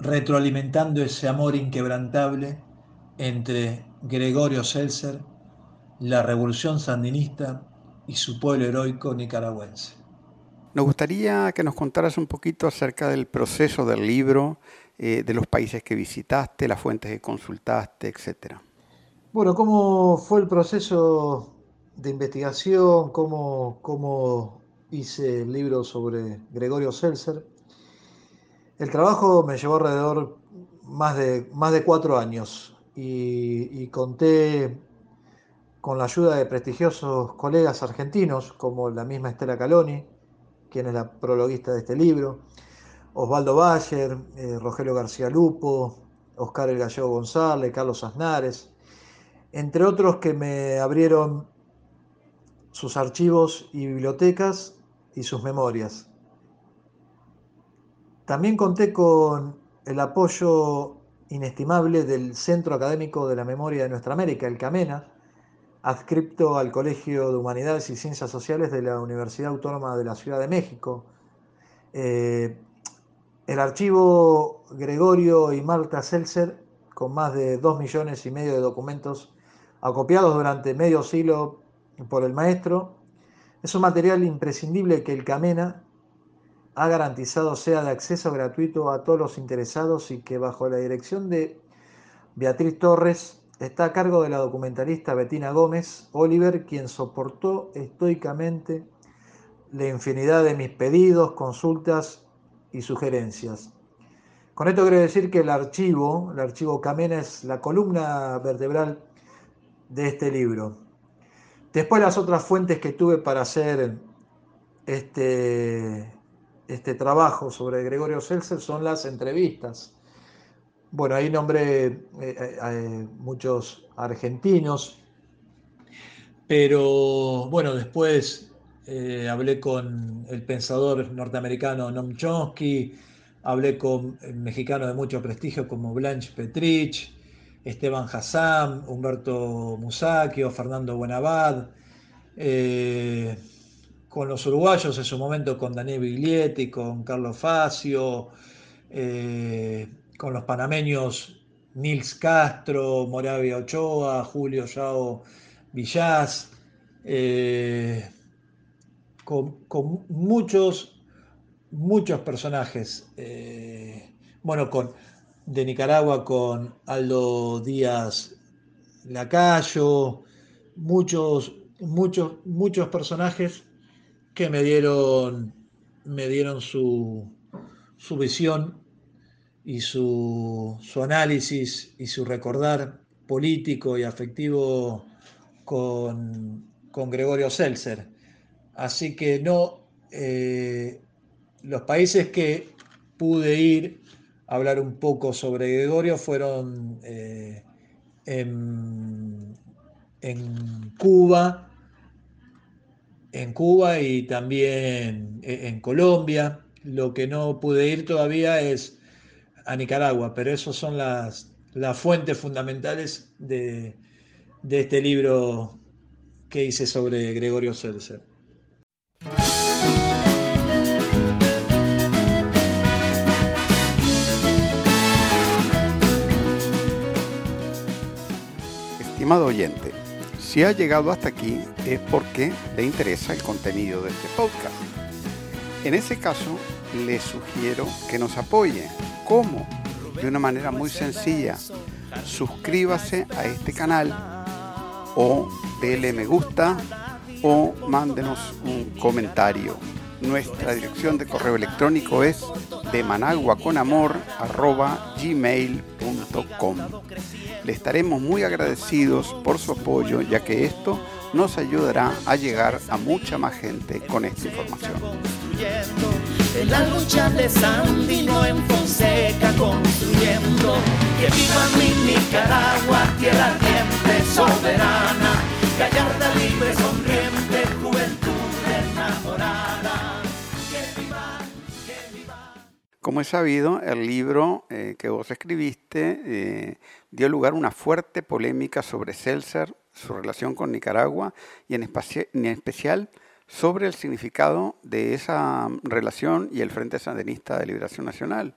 Speaker 5: retroalimentando ese amor inquebrantable entre Gregorio Seltzer, la revolución sandinista y su pueblo heroico nicaragüense.
Speaker 2: Nos gustaría que nos contaras un poquito acerca del proceso del libro, eh, de los países que visitaste, las fuentes que consultaste, etc.
Speaker 5: Bueno, ¿cómo fue el proceso de investigación? ¿Cómo, cómo hice el libro sobre Gregorio Seltzer? El trabajo me llevó alrededor más de, más de cuatro años y, conté con la ayuda de prestigiosos colegas argentinos como la misma Estela Caloni, quien es la prologuista de este libro, Osvaldo Bayer, eh, Rogelio García Lupo, Oscar El Gallego González, Carlos Aznares, entre otros que me abrieron sus archivos y bibliotecas y sus memorias. También conté con el apoyo inestimable del Centro Académico de la Memoria de Nuestra América, el CAMENA, adscripto al Colegio de Humanidades y Ciencias Sociales de la Universidad Autónoma de la Ciudad de México. Eh, el archivo Gregorio y Marta Seltzer, con más de dos millones y medio de documentos acopiados durante medio siglo por el maestro, es un material imprescindible que el Camena ha garantizado sea de acceso gratuito a todos los interesados y que bajo la dirección de Beatriz Torres está a cargo de la documentalista Bettina Gómez Oliver, quien soportó estoicamente la infinidad de mis pedidos, consultas y sugerencias. Con esto quiero decir que el archivo, el archivo Camena es la columna vertebral de este libro. Después las otras fuentes que tuve para hacer este, este trabajo sobre Gregorio Seltzer son las entrevistas. Bueno, ahí nombré eh, eh, eh, muchos argentinos, pero bueno, después hablé con el pensador norteamericano Noam Chomsky, hablé con mexicanos de mucho prestigio como Blanche Petrich, Esteban Hassan, Humberto Musacchio, Fernando Buenabad, con los uruguayos en su momento con Daniel Biglietti, con Carlos Facio, con los panameños Nils Castro, Moravia Ochoa, Julio Yao Villás, eh, con, muchos, muchos personajes. Eh, bueno, con, de Nicaragua con Aldo Díaz Lacayo, muchos, muchos, muchos personajes que me dieron, me dieron su, su visión y su, análisis y su recordar político y afectivo con, Gregorio Seltzer. Así que no, eh, los países que pude ir a hablar un poco sobre Gregorio fueron eh, en, en, Cuba, en Cuba y también en Colombia. Lo que no pude ir todavía es a Nicaragua, pero esas son las, las fuentes fundamentales de, de, este libro que hice sobre Gregorio Seltzer.
Speaker 2: Estimado oyente, si ha llegado hasta aquí es porque le interesa el contenido de este podcast. En ese caso, le sugiero que nos apoye ¿Cómo? De una manera muy sencilla. Suscríbase a este canal o dele me gusta o mándenos un comentario. Nuestra dirección de correo electrónico es de Le estaremos muy agradecidos por su apoyo ya que esto nos ayudará a llegar a mucha más gente con esta información. Como es sabido, el libro eh, que vos escribiste eh, dio lugar a una fuerte polémica sobre Seltzer, su relación con Nicaragua y en, especial sobre el significado de esa relación y el Frente Sandinista de Liberación Nacional.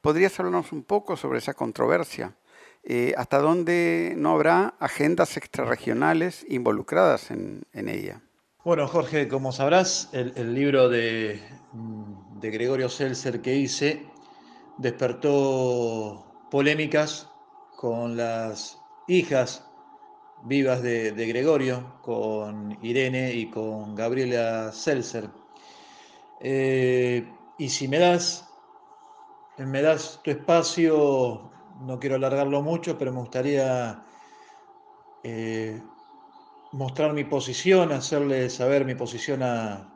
Speaker 2: ¿Podrías hablarnos un poco sobre esa controversia? Eh, ¿Hasta dónde no habrá agendas extrarregionales involucradas en, ella?
Speaker 5: Bueno, Jorge, como sabrás, el, libro de, de, Gregorio Seltzer que hice despertó polémicas con las hijas vivas de, de Gregorio, con Irene y con Gabriela Seltzer. Eh, y si me das, me das tu espacio, no quiero alargarlo mucho, pero me gustaría eh, mostrar mi posición, hacerle saber mi posición a,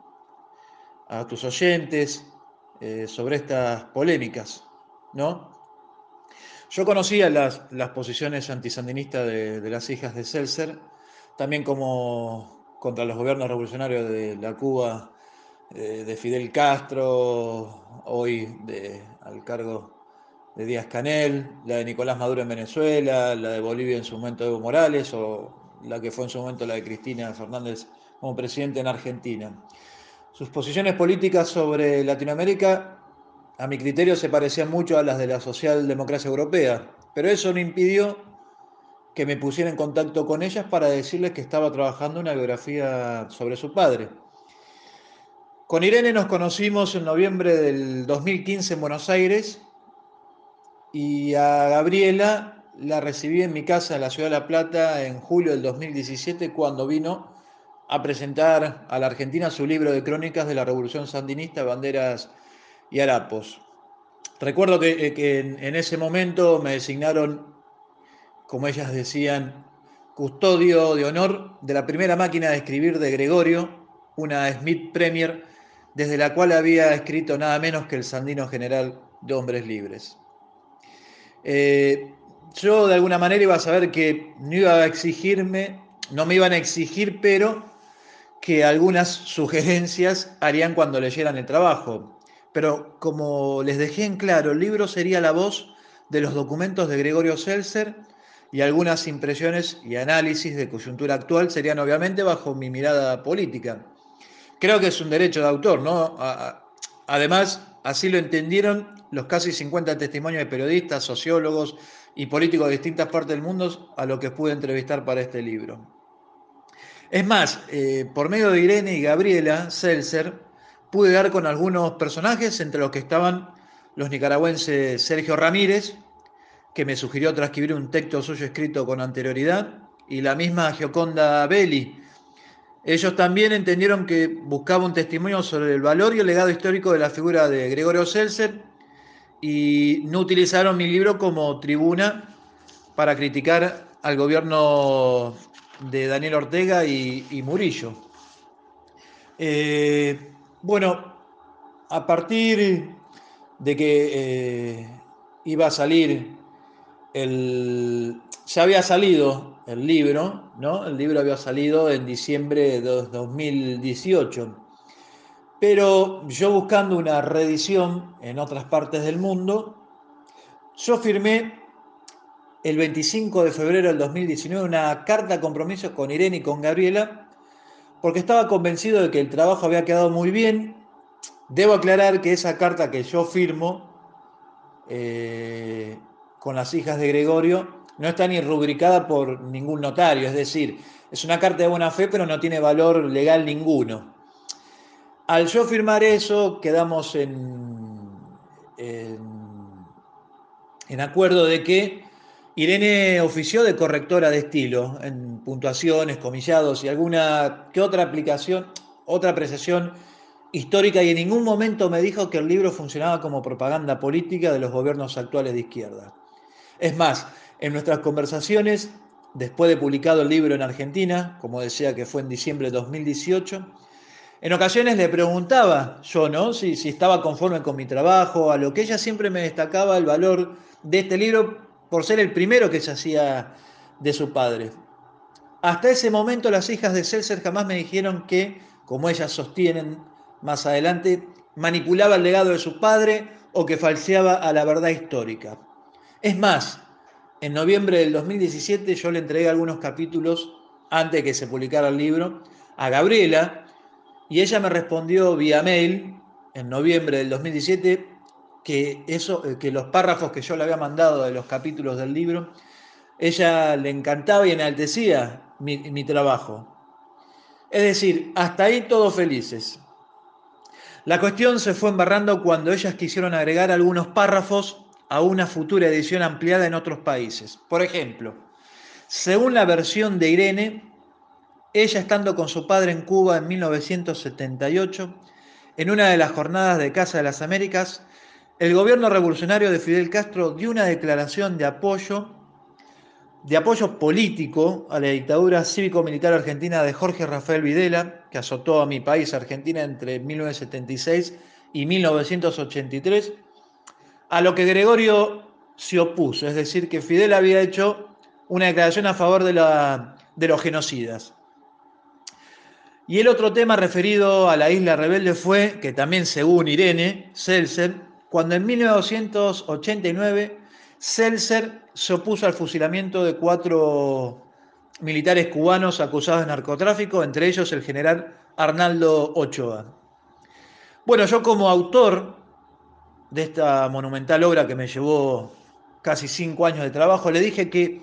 Speaker 5: tus oyentes eh, sobre estas polémicas, ¿no? Yo conocía las, las posiciones antisandinistas de, las hijas de Seltzer, también como contra los gobiernos revolucionarios de la Cuba eh, de Fidel Castro, hoy de, al cargo de Díaz Canel, la de Nicolás Maduro en Venezuela, la de Bolivia en su momento de Evo Morales o la que fue en su momento la de Cristina Fernández como presidente en Argentina. Sus posiciones políticas sobre Latinoamérica, a mi criterio, se parecían mucho a las de la socialdemocracia europea, pero eso no impidió que me pusiera en contacto con ellas para decirles que estaba trabajando una biografía sobre su padre. Con Irene nos conocimos en noviembre del 2015 en Buenos Aires y a Gabriela la recibí en mi casa en la ciudad de La Plata en julio del 2017 cuando vino a presentar a la Argentina su libro de crónicas de la Revolución Sandinista, Banderas y Harapos. Recuerdo que, que en, en, ese momento me designaron, como ellas decían, custodio de honor de la primera máquina de escribir de Gregorio, una Smith Premier, desde la cual había escrito nada menos que el Sandino General de Hombres Libres. Eh, yo de alguna manera iba a saber que no iba a exigirme, no me iban a exigir, pero que algunas sugerencias harían cuando leyeran el trabajo. Pero como les dejé en claro, el libro sería la voz de los documentos de Gregorio Seltzer y algunas impresiones y análisis de coyuntura actual serían obviamente bajo mi mirada política. Creo que es un derecho de autor, ¿no? Además, así lo entendieron los casi 50 testimonios de periodistas, sociólogos, y políticos de distintas partes del mundo a los que pude entrevistar para este libro. Es más, eh, por medio de Irene y Gabriela Seltzer, pude dar con algunos personajes, entre los que estaban los nicaragüenses Sergio Ramírez, que me sugirió transcribir un texto suyo escrito con anterioridad, y la misma Gioconda Belli. Ellos también entendieron que buscaba un testimonio sobre el valor y el legado histórico de la figura de Gregorio Seltzer y no utilizaron mi libro como tribuna para criticar al gobierno de Daniel Ortega y, Murillo. Eh, bueno, a partir de que eh, iba a salir el... Ya había salido el libro, ¿no? El libro había salido en diciembre de 2018 pero yo buscando una reedición en otras partes del mundo, yo firmé el 25 de febrero del 2019 una carta de compromiso con Irene y con Gabriela, porque estaba convencido de que el trabajo había quedado muy bien. Debo aclarar que esa carta que yo firmo eh, con las hijas de Gregorio no está ni rubricada por ningún notario, es decir, es una carta de buena fe, pero no tiene valor legal ninguno. Al yo firmar eso, quedamos en, en, acuerdo de que Irene ofició de correctora de estilo en puntuaciones, comillados y alguna que otra aplicación, otra apreciación histórica y en ningún momento me dijo que el libro funcionaba como propaganda política de los gobiernos actuales de izquierda. Es más, en nuestras conversaciones, después de publicado el libro en Argentina, como decía que fue en diciembre de 2018, en ocasiones le preguntaba yo, ¿no? Si, si estaba conforme con mi trabajo, a lo que ella siempre me destacaba el valor de este libro por ser el primero que se hacía de su padre. Hasta ese momento las hijas de Celser jamás me dijeron que, como ellas sostienen más adelante, manipulaba el legado de su padre o que falseaba a la verdad histórica. Es más, en noviembre del 2017 yo le entregué algunos capítulos antes de que se publicara el libro a Gabriela, y ella me respondió vía mail en noviembre del 2017 que, eso, eh, que los párrafos que yo le había mandado de los capítulos del libro, ella le encantaba y enaltecía mi, mi trabajo. Es decir, hasta ahí todos felices. La cuestión se fue embarrando cuando ellas quisieron agregar algunos párrafos a una futura edición ampliada en otros países. Por ejemplo, según la versión de Irene, ella estando con su padre en Cuba en 1978, en una de las jornadas de Casa de las Américas, el gobierno revolucionario de Fidel Castro dio una declaración de apoyo de apoyo político a la dictadura cívico-militar argentina de Jorge Rafael Videla, que azotó a mi país, Argentina, entre 1976 y 1983, a lo que Gregorio se opuso, es decir, que Fidel había hecho una declaración a favor de, de los genocidas. Y el otro tema referido a la isla rebelde fue que también según Irene Seltzer, cuando en 1989 Seltzer se opuso al fusilamiento de cuatro militares cubanos acusados de narcotráfico, entre ellos el general Arnaldo Ochoa. Bueno, yo como autor de esta monumental obra que me llevó casi cinco años de trabajo, le dije que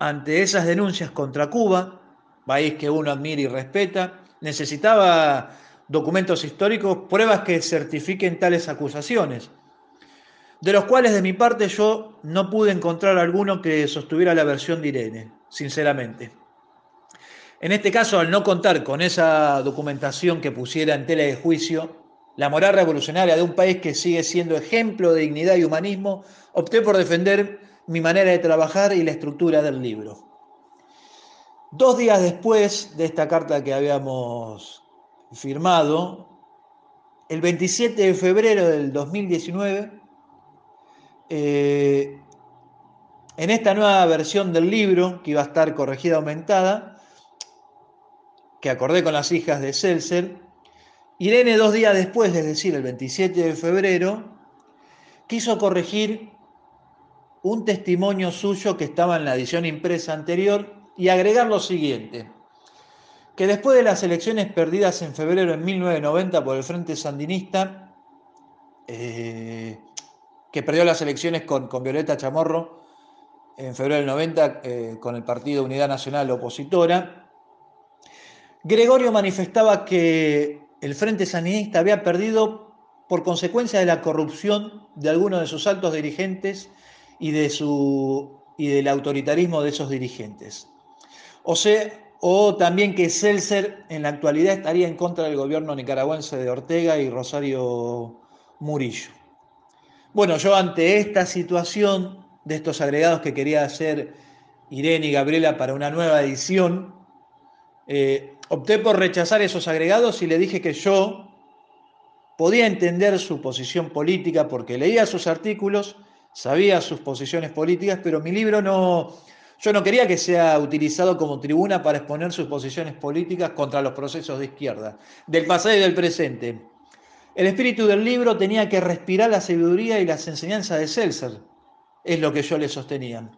Speaker 5: ante esas denuncias contra Cuba, país que uno admira y respeta, necesitaba documentos históricos, pruebas que certifiquen tales acusaciones de los cuales de mi parte yo no pude encontrar alguno que sostuviera la versión de Irene, sinceramente. En este caso, al no contar con esa documentación que pusiera en tela de juicio la moral revolucionaria de un país que sigue siendo ejemplo de dignidad y humanismo, opté por defender mi manera de trabajar y la estructura del libro. Dos días después de esta carta que habíamos firmado, el 27 de febrero del 2019, eh, en esta nueva versión del libro, que iba a estar corregida aumentada, que acordé con las hijas de Seltzer, Irene dos días después, es decir, el 27 de febrero, quiso corregir un testimonio suyo que estaba en la edición impresa anterior y agregar lo siguiente, que después de las elecciones perdidas en febrero de 1990 por el Frente Sandinista, eh, que perdió las elecciones con, Violeta Chamorro en febrero del 90 eh, con el Partido Unidad Nacional Opositora. Gregorio manifestaba que el Frente Sandinista había perdido por consecuencia de la corrupción de algunos de sus altos dirigentes y, de su, y del autoritarismo de esos dirigentes. O sea, o también que Seltzer en la actualidad estaría en contra del gobierno nicaragüense de Ortega y Rosario Murillo. Bueno, yo ante esta situación de estos agregados que quería hacer Irene y Gabriela para una nueva edición, eh, opté por rechazar esos agregados y le dije que yo podía entender su posición política porque leía sus artículos, sabía sus posiciones políticas, pero mi libro no, yo no quería que sea utilizado como tribuna para exponer sus posiciones políticas contra los procesos de izquierda, del pasado y del presente. El espíritu del libro tenía que respirar la sabiduría y las enseñanzas de Seltzer, es lo que yo le sostenía.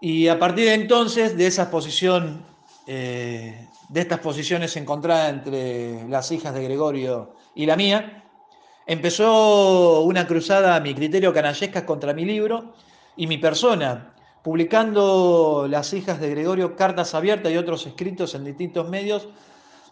Speaker 5: Y a partir de entonces, de esa posición, eh, de estas posiciones encontradas entre las hijas de Gregorio y la mía, empezó una cruzada a mi criterio canallesca contra mi libro y mi persona, publicando las hijas de Gregorio cartas abiertas y otros escritos en distintos medios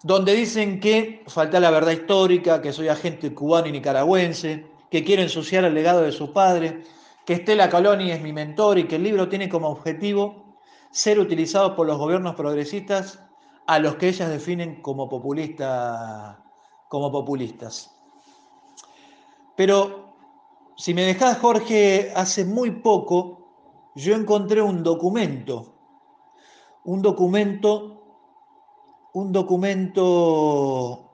Speaker 5: donde dicen que falta la verdad histórica, que soy agente cubano y nicaragüense, que quiero ensuciar el legado de su padre, que Estela Caloni es mi mentor y que el libro tiene como objetivo ser utilizado por los gobiernos progresistas a los que ellas definen como, populista, como populistas. Pero si me dejás, Jorge, hace muy poco yo encontré un documento, un documento un documento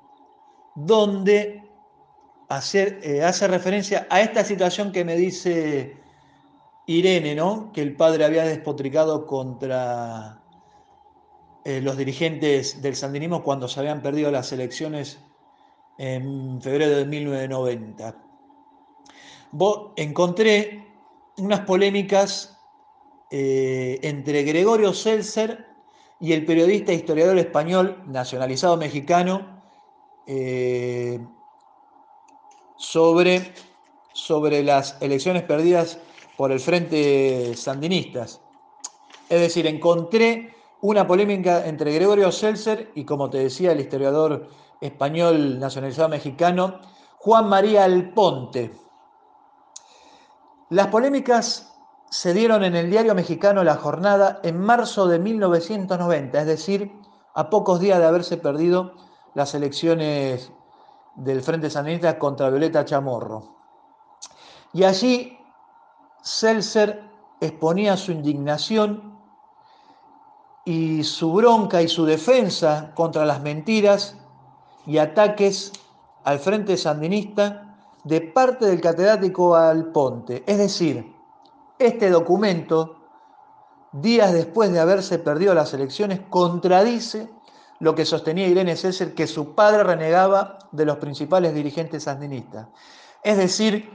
Speaker 5: donde eh, hace referencia a esta situación que me dice Irene, ¿no? que el padre había despotricado contra eh, los dirigentes del sandinismo cuando se habían perdido las elecciones en febrero de 1990. encontré unas polémicas eh, entre Gregorio Seltzer y el periodista e historiador español nacionalizado mexicano eh, sobre, sobre las elecciones perdidas por el Frente Sandinistas. Es decir, encontré una polémica entre Gregorio Seltzer y, como te decía, el historiador español nacionalizado mexicano, Juan María Alponte. Las polémicas se dieron en el diario mexicano La Jornada en marzo de 1990, es decir, a pocos días de haberse perdido las elecciones del Frente Sandinista contra Violeta Chamorro. Y allí Seltzer exponía su indignación y su bronca y su defensa contra las mentiras y ataques al Frente Sandinista de parte del catedrático Alponte. Es decir, este documento, días después de haberse perdido las elecciones, contradice lo que sostenía Irene César, que su padre renegaba de los principales dirigentes sandinistas. Es decir,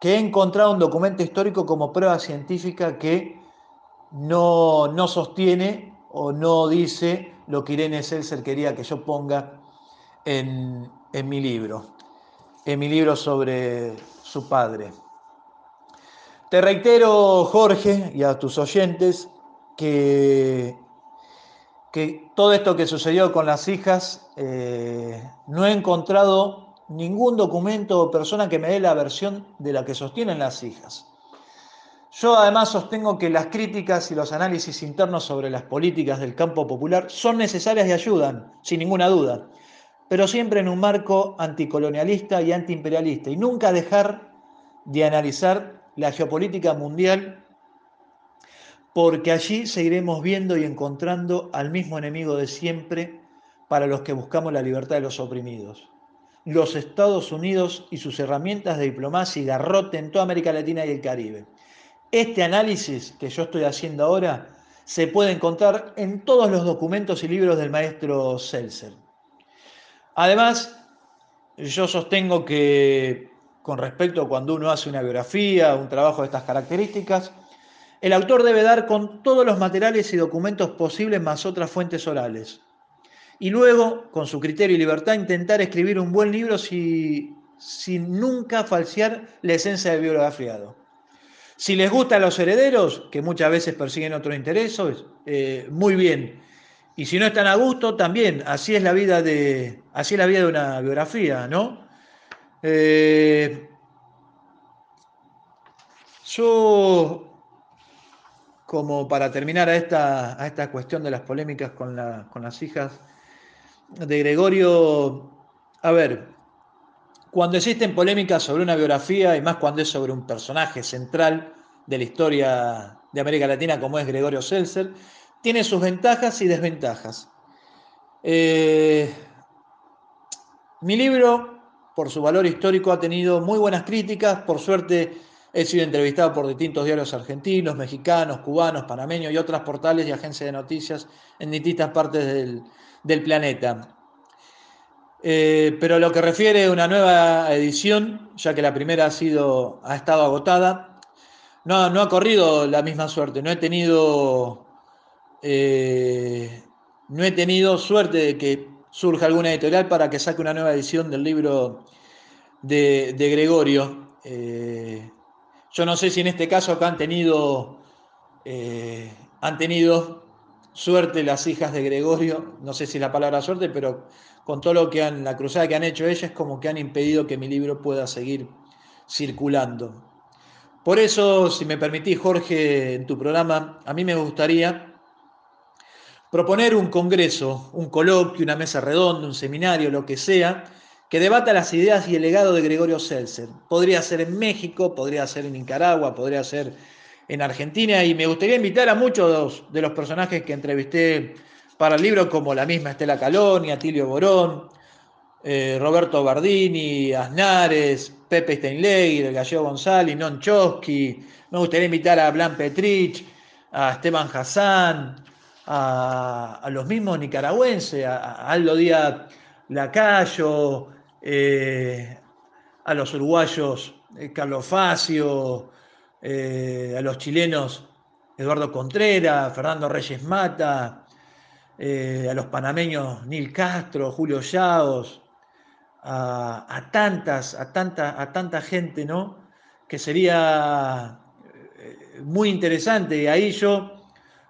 Speaker 5: que he encontrado un documento histórico como prueba científica que no, no sostiene o no dice lo que Irene Seltzer quería que yo ponga en, en mi libro, en mi libro sobre su padre. Te reitero, Jorge, y a tus oyentes, que, que todo esto que sucedió con las hijas, eh, no he encontrado ningún documento o persona que me dé la versión de la que sostienen las hijas. Yo además sostengo que las críticas y los análisis internos sobre las políticas del campo popular son necesarias y ayudan, sin ninguna duda, pero siempre en un marco anticolonialista y antiimperialista, y nunca dejar de analizar la geopolítica mundial, porque allí seguiremos viendo y encontrando al mismo enemigo de siempre para los que buscamos la libertad de los oprimidos. Los Estados Unidos y sus herramientas de diplomacia y garrote en toda América Latina y el Caribe. Este análisis que yo estoy haciendo ahora se puede encontrar en todos los documentos y libros del maestro Seltzer. Además, yo sostengo que con respecto a cuando uno hace una biografía, un trabajo de estas características, el autor debe dar con todos los materiales y documentos posibles más otras fuentes orales. Y luego, con su criterio y libertad, intentar escribir un buen libro sin nunca falsear la esencia del biografiado. Si les gustan los herederos, que muchas veces persiguen otros intereses, eh, muy bien. Y si no están a gusto, también. Así es la vida de, así es la vida de una biografía, ¿no? Eh, yo, como para terminar a esta, a esta cuestión de las polémicas con, con las hijas de Gregorio, a ver, cuando existen polémicas sobre una biografía, y más cuando es sobre un personaje central de la historia de América Latina como es Gregorio Seltzer, tiene sus ventajas y desventajas. Eh, mi libro, por su valor histórico, ha tenido muy buenas críticas. Por suerte, he sido entrevistado por distintos diarios argentinos, mexicanos, cubanos, panameños y otras portales y agencias de noticias en distintas partes del planeta. Eh, pero lo que refiere a una nueva edición, ya que la primera ha, sido, ha estado agotada, no, no ha corrido la misma suerte. No he tenido, eh, no he tenido suerte de que surja alguna editorial para que saque una nueva edición del libro de, Gregorio. Eh, yo no sé si en este caso acá han tenido, han tenido suerte las hijas de Gregorio, no sé si la palabra suerte, pero con todo lo que han, la cruzada que han hecho ellas, como que han impedido que mi libro pueda seguir circulando. Por eso, si me permitís, Jorge, en tu programa, a mí me gustaría proponer un congreso, un coloquio, una mesa redonda, un seminario, lo que sea, que debata las ideas y el legado de Gregorio Seltzer. Podría ser en México, podría ser en Nicaragua, podría ser en Argentina, y me gustaría invitar a muchos de los personajes que entrevisté para el libro, como la misma Estela Caloni, Atilio Borón, eh, Roberto Bardini, Aznares, Pepe Steinlegger, el gallego González, Non Chosky. Me gustaría invitar a Blan Petrich, a Esteban Hassan, a, los mismos nicaragüenses, a, Aldo Díaz Lacayo, eh, a los uruguayos eh, Carlos Facio, a los chilenos Eduardo Contreras, Fernando Reyes Mata, eh, a los panameños Nil Castro, Julio Yaos, a, tantas, a tanta, a tanta gente, ¿no? Que sería eh, muy interesante. Ahí yo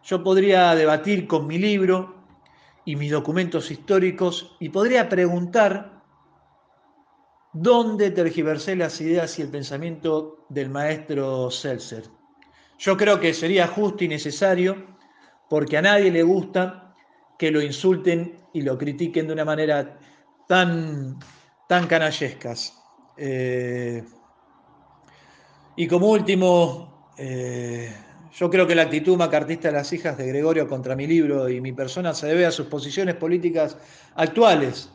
Speaker 5: Yo podría debatir con mi libro y mis documentos históricos y podría preguntar dónde tergiversé las ideas y el pensamiento del maestro Seltzer. Yo creo que sería justo y necesario porque a nadie le gusta que lo insulten y lo critiquen de una manera tan, tan canallescas. Eh, y como último, eh, yo creo que la actitud macartista de las hijas de Gregorio contra mi libro y mi persona se debe a sus posiciones políticas actuales.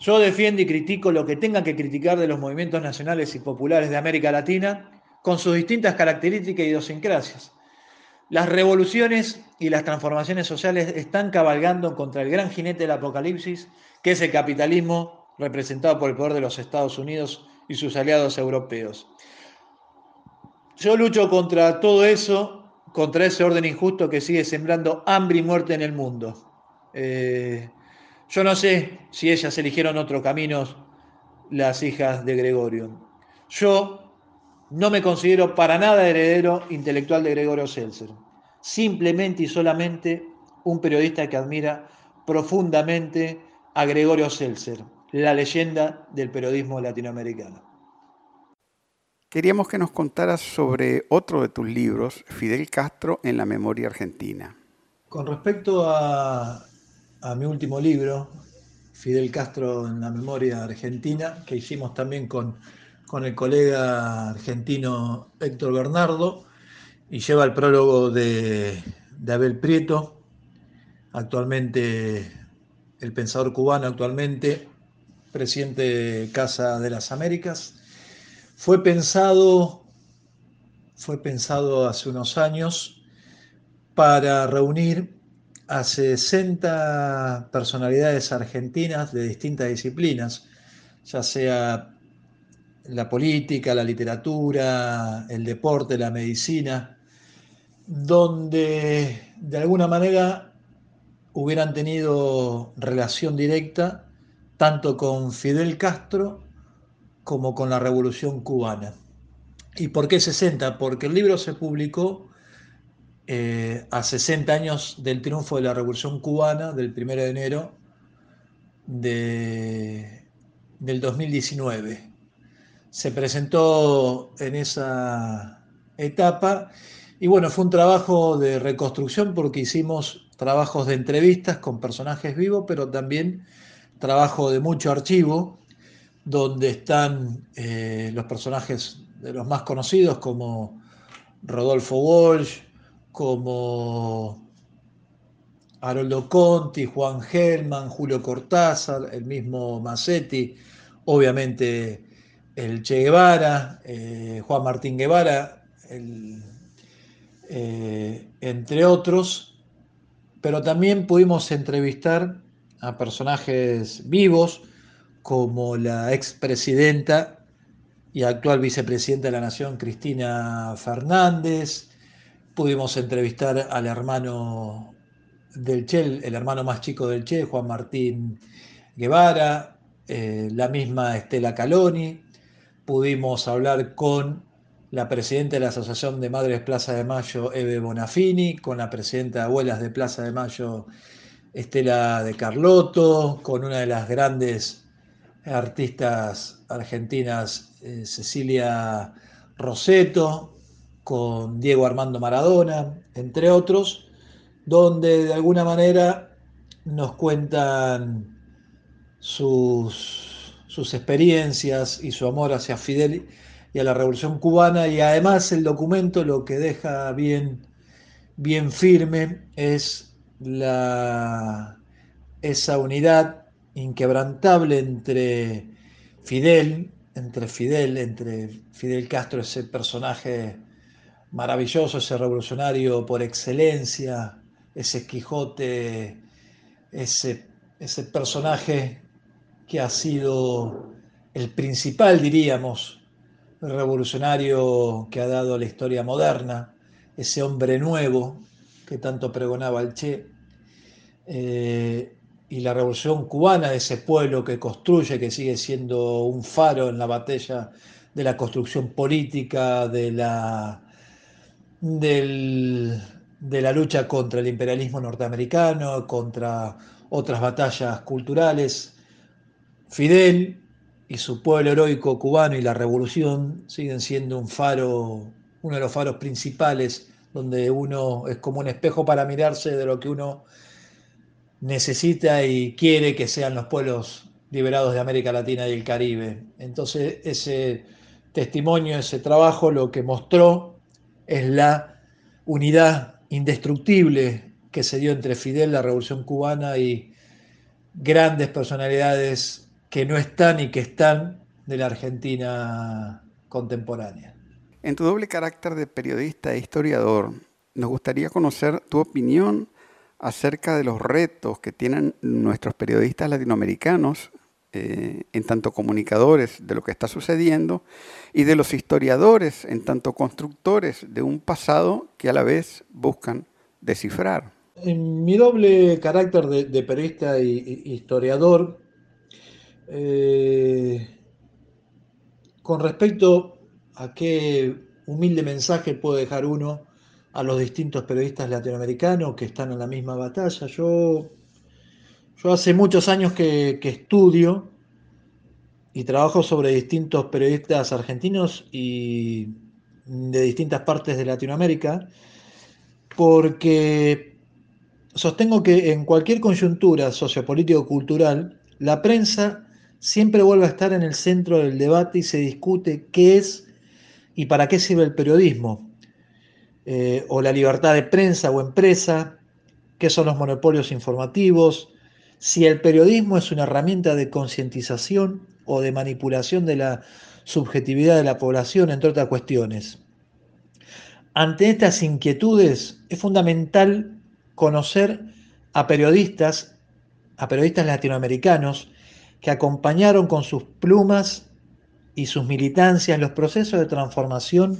Speaker 5: Yo defiendo y critico lo que tengan que criticar de los movimientos nacionales y populares de América Latina con sus distintas características y idiosincrasias. Las revoluciones y las transformaciones sociales están cabalgando contra el gran jinete del apocalipsis, que es el capitalismo representado por el poder de los Estados Unidos y sus aliados europeos. Yo lucho contra todo eso, contra ese orden injusto que sigue sembrando hambre y muerte en el mundo. Eh, yo no sé si ellas eligieron otro camino, las hijas de Gregorio. Yo no me considero para nada heredero intelectual de Gregorio Seltzer. Simplemente y solamente un periodista que admira profundamente a Gregorio Seltzer, la leyenda del periodismo latinoamericano.
Speaker 2: Queríamos que nos contaras sobre otro de tus libros, Fidel Castro en la memoria argentina.
Speaker 5: Con respecto a, mi último libro, Fidel Castro en la memoria argentina, que hicimos también con, con el colega argentino Héctor Bernardo, y lleva el prólogo de, de Abel Prieto, actualmente el pensador cubano, actualmente presidente de Casa de las Américas fue pensado, fue pensado hace unos años para reunir a 60 personalidades argentinas de distintas disciplinas, ya sea la política, la literatura, el deporte, la medicina, donde de alguna manera hubieran tenido relación directa tanto con Fidel Castro como con la Revolución Cubana. ¿Y por qué 60? Porque el libro se publicó eh, a 60 años del triunfo de la Revolución Cubana, del 1 de enero de, del 2019. Se presentó en esa etapa y bueno, fue un trabajo de reconstrucción porque hicimos trabajos de entrevistas con personajes vivos, pero también trabajo de mucho archivo donde están eh, los personajes de los más conocidos como Rodolfo Walsh, como Haroldo Conti, Juan Gelman, Julio Cortázar, el mismo Massetti, obviamente el Che Guevara, eh, Juan Martín Guevara, eh, entre otros, pero también pudimos entrevistar a personajes vivos, como la expresidenta y actual vicepresidenta de la Nación, Cristina Fernández. Pudimos entrevistar al hermano del Che, el hermano más chico del Che, Juan Martín Guevara, eh, la misma Estela Caloni. Pudimos hablar con la presidenta de la Asociación de Madres Plaza de Mayo, Eve Bonafini, con la presidenta de Abuelas de Plaza de Mayo, Estela de Carlotto, con una de las grandes artistas argentinas eh, Cecilia Roseto, con Diego Armando Maradona, entre otros, donde de alguna manera nos cuentan sus, sus experiencias y su amor hacia Fidel y a la Revolución Cubana. Y además el documento lo que deja bien, bien firme es la, esa unidad inquebrantable entre Fidel, entre Fidel, entre Fidel Castro, ese personaje maravilloso, ese revolucionario por excelencia, ese Quijote, ese, ese personaje que ha sido el principal, diríamos, revolucionario que ha dado la historia moderna, ese hombre nuevo que tanto pregonaba el Che. Eh, y la revolución cubana, ese pueblo que construye, que sigue siendo un faro en la batalla de la construcción política, de la, de la lucha contra el imperialismo norteamericano, contra otras batallas culturales. Fidel y su pueblo heroico cubano y la revolución siguen siendo un faro, uno de los faros principales, donde uno es como un espejo para mirarse de lo que uno necesita y quiere que sean los pueblos liberados de América Latina y el Caribe. Entonces ese testimonio, ese trabajo, lo que mostró es la unidad indestructible que se dio entre Fidel, la Revolución Cubana y grandes personalidades que no están y que están de la Argentina contemporánea.
Speaker 2: En tu doble carácter de periodista e historiador, nos gustaría conocer tu opinión acerca de los retos que tienen nuestros periodistas latinoamericanos eh, en tanto comunicadores de lo que está sucediendo y de los historiadores en tanto constructores de un pasado que a la vez buscan descifrar.
Speaker 5: En mi doble carácter de, periodista e historiador, eh, con respecto a qué humilde mensaje puede dejar uno a los distintos periodistas latinoamericanos que están en la misma batalla. Yo, yo hace muchos años que, estudio y trabajo sobre distintos periodistas argentinos y de distintas partes de Latinoamérica, porque sostengo que en cualquier coyuntura sociopolítico-cultural, la prensa siempre vuelve a estar en el centro del debate y se discute qué es y para qué sirve el periodismo. Eh, o la libertad de prensa o empresa, qué son los monopolios informativos, si el periodismo es una herramienta de concientización o de manipulación de la subjetividad de la población, entre otras cuestiones. Ante estas inquietudes es fundamental conocer a periodistas, a periodistas latinoamericanos, que acompañaron con sus plumas y sus militancias los procesos de transformación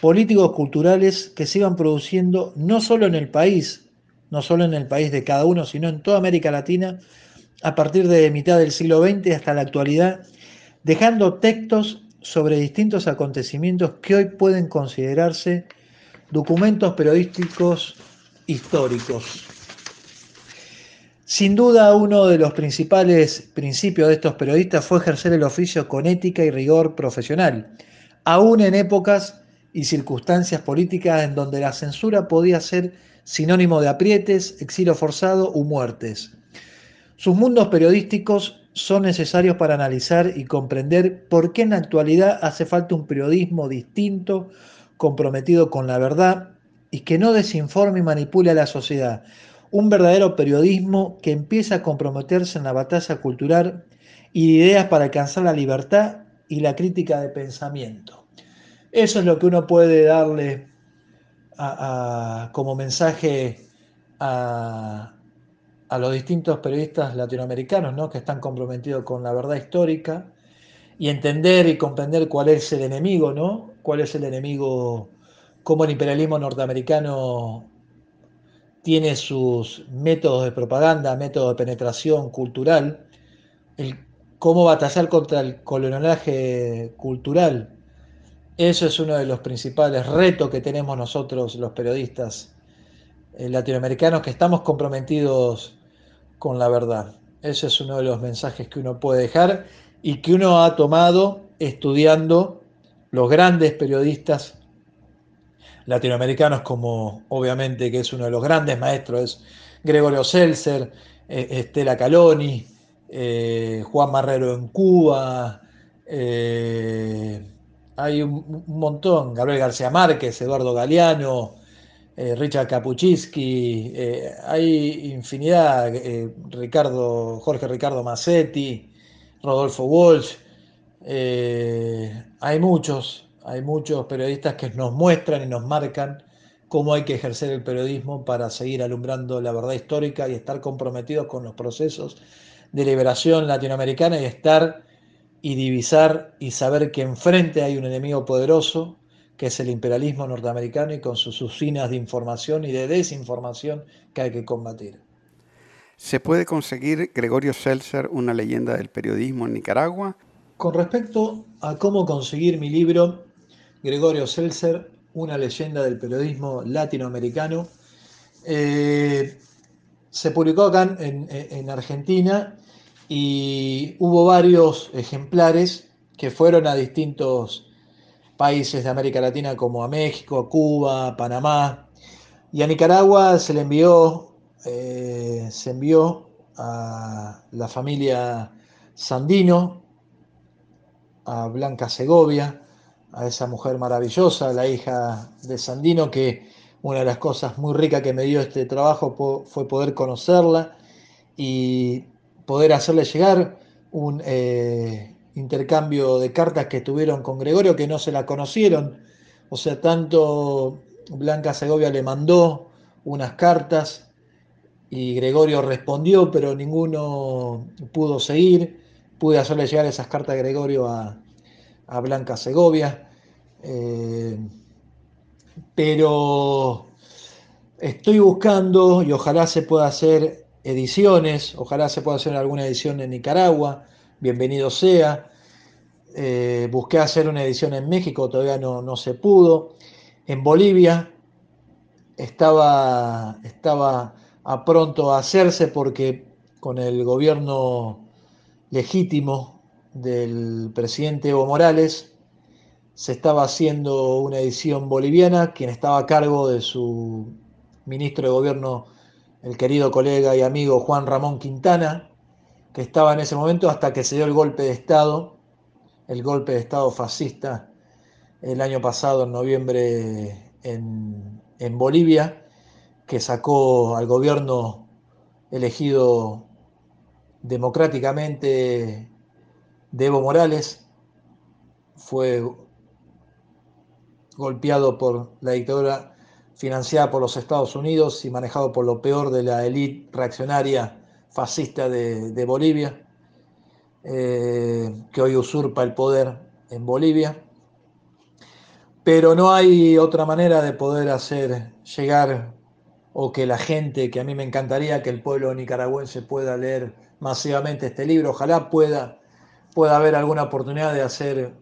Speaker 5: políticos culturales que se iban produciendo no solo en el país, no solo en el país de cada uno, sino en toda América Latina a partir de mitad del siglo XX hasta la actualidad, dejando textos sobre distintos acontecimientos que hoy pueden considerarse documentos periodísticos históricos. Sin duda, uno de los principales principios de estos periodistas fue ejercer el oficio con ética y rigor profesional, aún en épocas y circunstancias políticas en donde la censura podía ser sinónimo de aprietes, exilio forzado u muertes. Sus mundos periodísticos son necesarios para analizar y comprender por qué en la actualidad hace falta un periodismo distinto, comprometido con la verdad y que no desinforme y manipule a la sociedad. Un verdadero periodismo que empieza a comprometerse en la batalla cultural y ideas para alcanzar la libertad y la crítica de pensamiento. Eso es lo que uno puede darle como mensaje a, los distintos periodistas latinoamericanos ¿no? que están comprometidos con la verdad histórica y entender y comprender cuál es el enemigo, ¿no? cuál es el enemigo, cómo el imperialismo norteamericano tiene sus métodos de propaganda, métodos de penetración cultural, cómo batallar contra el colonialaje cultural eso es uno de los principales retos que tenemos nosotros los periodistas eh, latinoamericanos que estamos comprometidos con la verdad. Ese es uno de los mensajes que uno puede dejar y que uno ha tomado estudiando los grandes periodistas latinoamericanos como obviamente que es uno de los grandes maestros, Gregorio Seltzer, eh, Estela Caloni, eh, Juan Marrero en Cuba, hay un, montón, Gabriel García Márquez, Eduardo Galeano, eh, Richard Kapuczynski, eh, hay infinidad, eh, Ricardo, Jorge Ricardo Massetti, Rodolfo Walsh, hay muchos, hay muchos periodistas que nos muestran y nos marcan cómo hay que ejercer el periodismo para seguir alumbrando la verdad histórica y estar comprometidos con los procesos de liberación latinoamericana y estar y divisar y saber que enfrente hay un enemigo poderoso, que es el imperialismo norteamericano y con sus usinas de información y de desinformación que hay que combatir.
Speaker 2: ¿Se puede conseguir, Gregorio Seltzer, una leyenda del periodismo en Nicaragua?
Speaker 5: Con respecto a cómo conseguir mi libro, Gregorio Seltzer, una leyenda del periodismo latinoamericano, eh, se publicó acá en, en Argentina y hubo varios ejemplares que fueron a distintos países de América Latina como a México, a Cuba, a Panamá. Y a Nicaragua se le envió, eh, se envió a la familia Sandino, a Blanca Segovia, a esa mujer maravillosa, la hija de Sandino, que una de las cosas muy ricas que me dio este trabajo fue poder conocerla y poder hacerle llegar un eh, intercambio de cartas que tuvieron con Gregorio que no se la conocieron. O sea, tanto Blanca Segovia le mandó unas cartas y Gregorio respondió, pero ninguno pudo seguir. Pude hacerle llegar esas cartas a Gregorio a, Blanca Segovia. Eh, pero estoy buscando y ojalá se pueda hacer ediciones, ojalá se pueda hacer alguna edición en Nicaragua, bienvenido sea. Eh, busqué hacer una edición en México, todavía no, no se pudo. En Bolivia estaba, estaba a pronto a hacerse porque con el gobierno legítimo del presidente Evo Morales se estaba haciendo una edición boliviana, quien estaba a cargo de su ministro de gobierno el querido colega y amigo Juan Ramón Quintana, que estaba en ese momento hasta que se dio el golpe de Estado, el golpe de Estado fascista el año pasado, en noviembre, en, en Bolivia, que sacó al gobierno elegido democráticamente de Evo Morales, fue golpeado por la dictadura financiada por los Estados Unidos y manejado por lo peor de la élite reaccionaria fascista de, Bolivia, eh, que hoy usurpa el poder en Bolivia. Pero no hay otra manera de poder hacer llegar o que la gente, que a mí me encantaría que el pueblo nicaragüense pueda leer masivamente este libro, ojalá pueda, pueda haber alguna oportunidad de hacer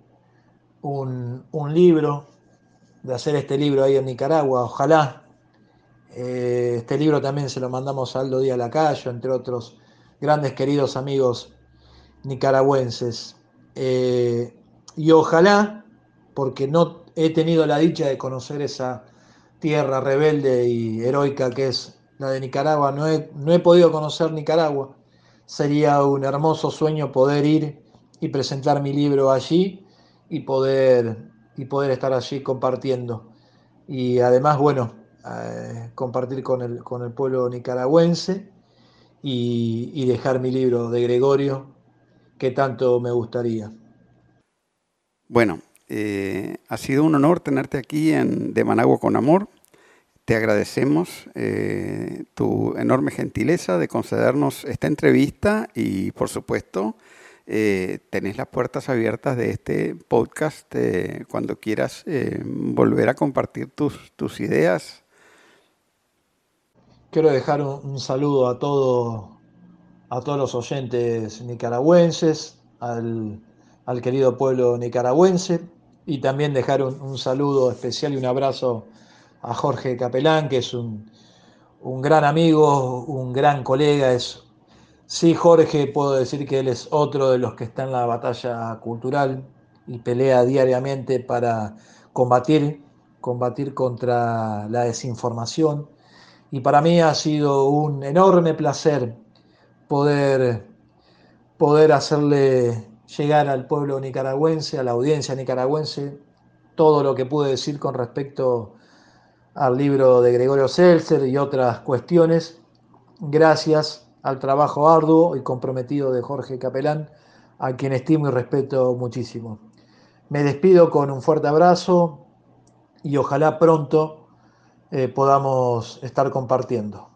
Speaker 5: un, un libro de hacer este libro ahí en Nicaragua, ojalá. Eh, este libro también se lo mandamos a Aldo Díaz Lacayo, entre otros grandes queridos amigos nicaragüenses. Eh, y ojalá, porque no he tenido la dicha de conocer esa tierra rebelde y heroica que es la de Nicaragua, no he, no he podido conocer Nicaragua. Sería un hermoso sueño poder ir y presentar mi libro allí y poder y poder estar allí compartiendo. Y además, bueno, eh, compartir con el, con el pueblo nicaragüense y, dejar mi libro de Gregorio, que tanto me gustaría.
Speaker 2: Bueno, eh, ha sido un honor tenerte aquí en De Managua con Amor. Te agradecemos eh, tu enorme gentileza de concedernos esta entrevista y, por supuesto, eh, tenés las puertas abiertas de este podcast eh, cuando quieras eh, volver a compartir tus, tus, ideas.
Speaker 5: Quiero dejar un, saludo a, a todos los oyentes nicaragüenses, al, al querido pueblo nicaragüense y también dejar un, un, saludo especial y un abrazo a Jorge Capelán, que es un, un gran amigo, un gran colega, es Sí, Jorge, puedo decir que él es otro de los que está en la batalla cultural y pelea diariamente para combatir, combatir contra la desinformación. Y para mí ha sido un enorme placer poder, poder hacerle llegar al pueblo nicaragüense, a la audiencia nicaragüense, todo lo que pude decir con respecto al libro de Gregorio Seltzer y otras cuestiones. Gracias al trabajo arduo y comprometido de Jorge Capelán, a quien estimo y respeto muchísimo. Me despido con un fuerte abrazo y ojalá pronto eh, podamos estar compartiendo.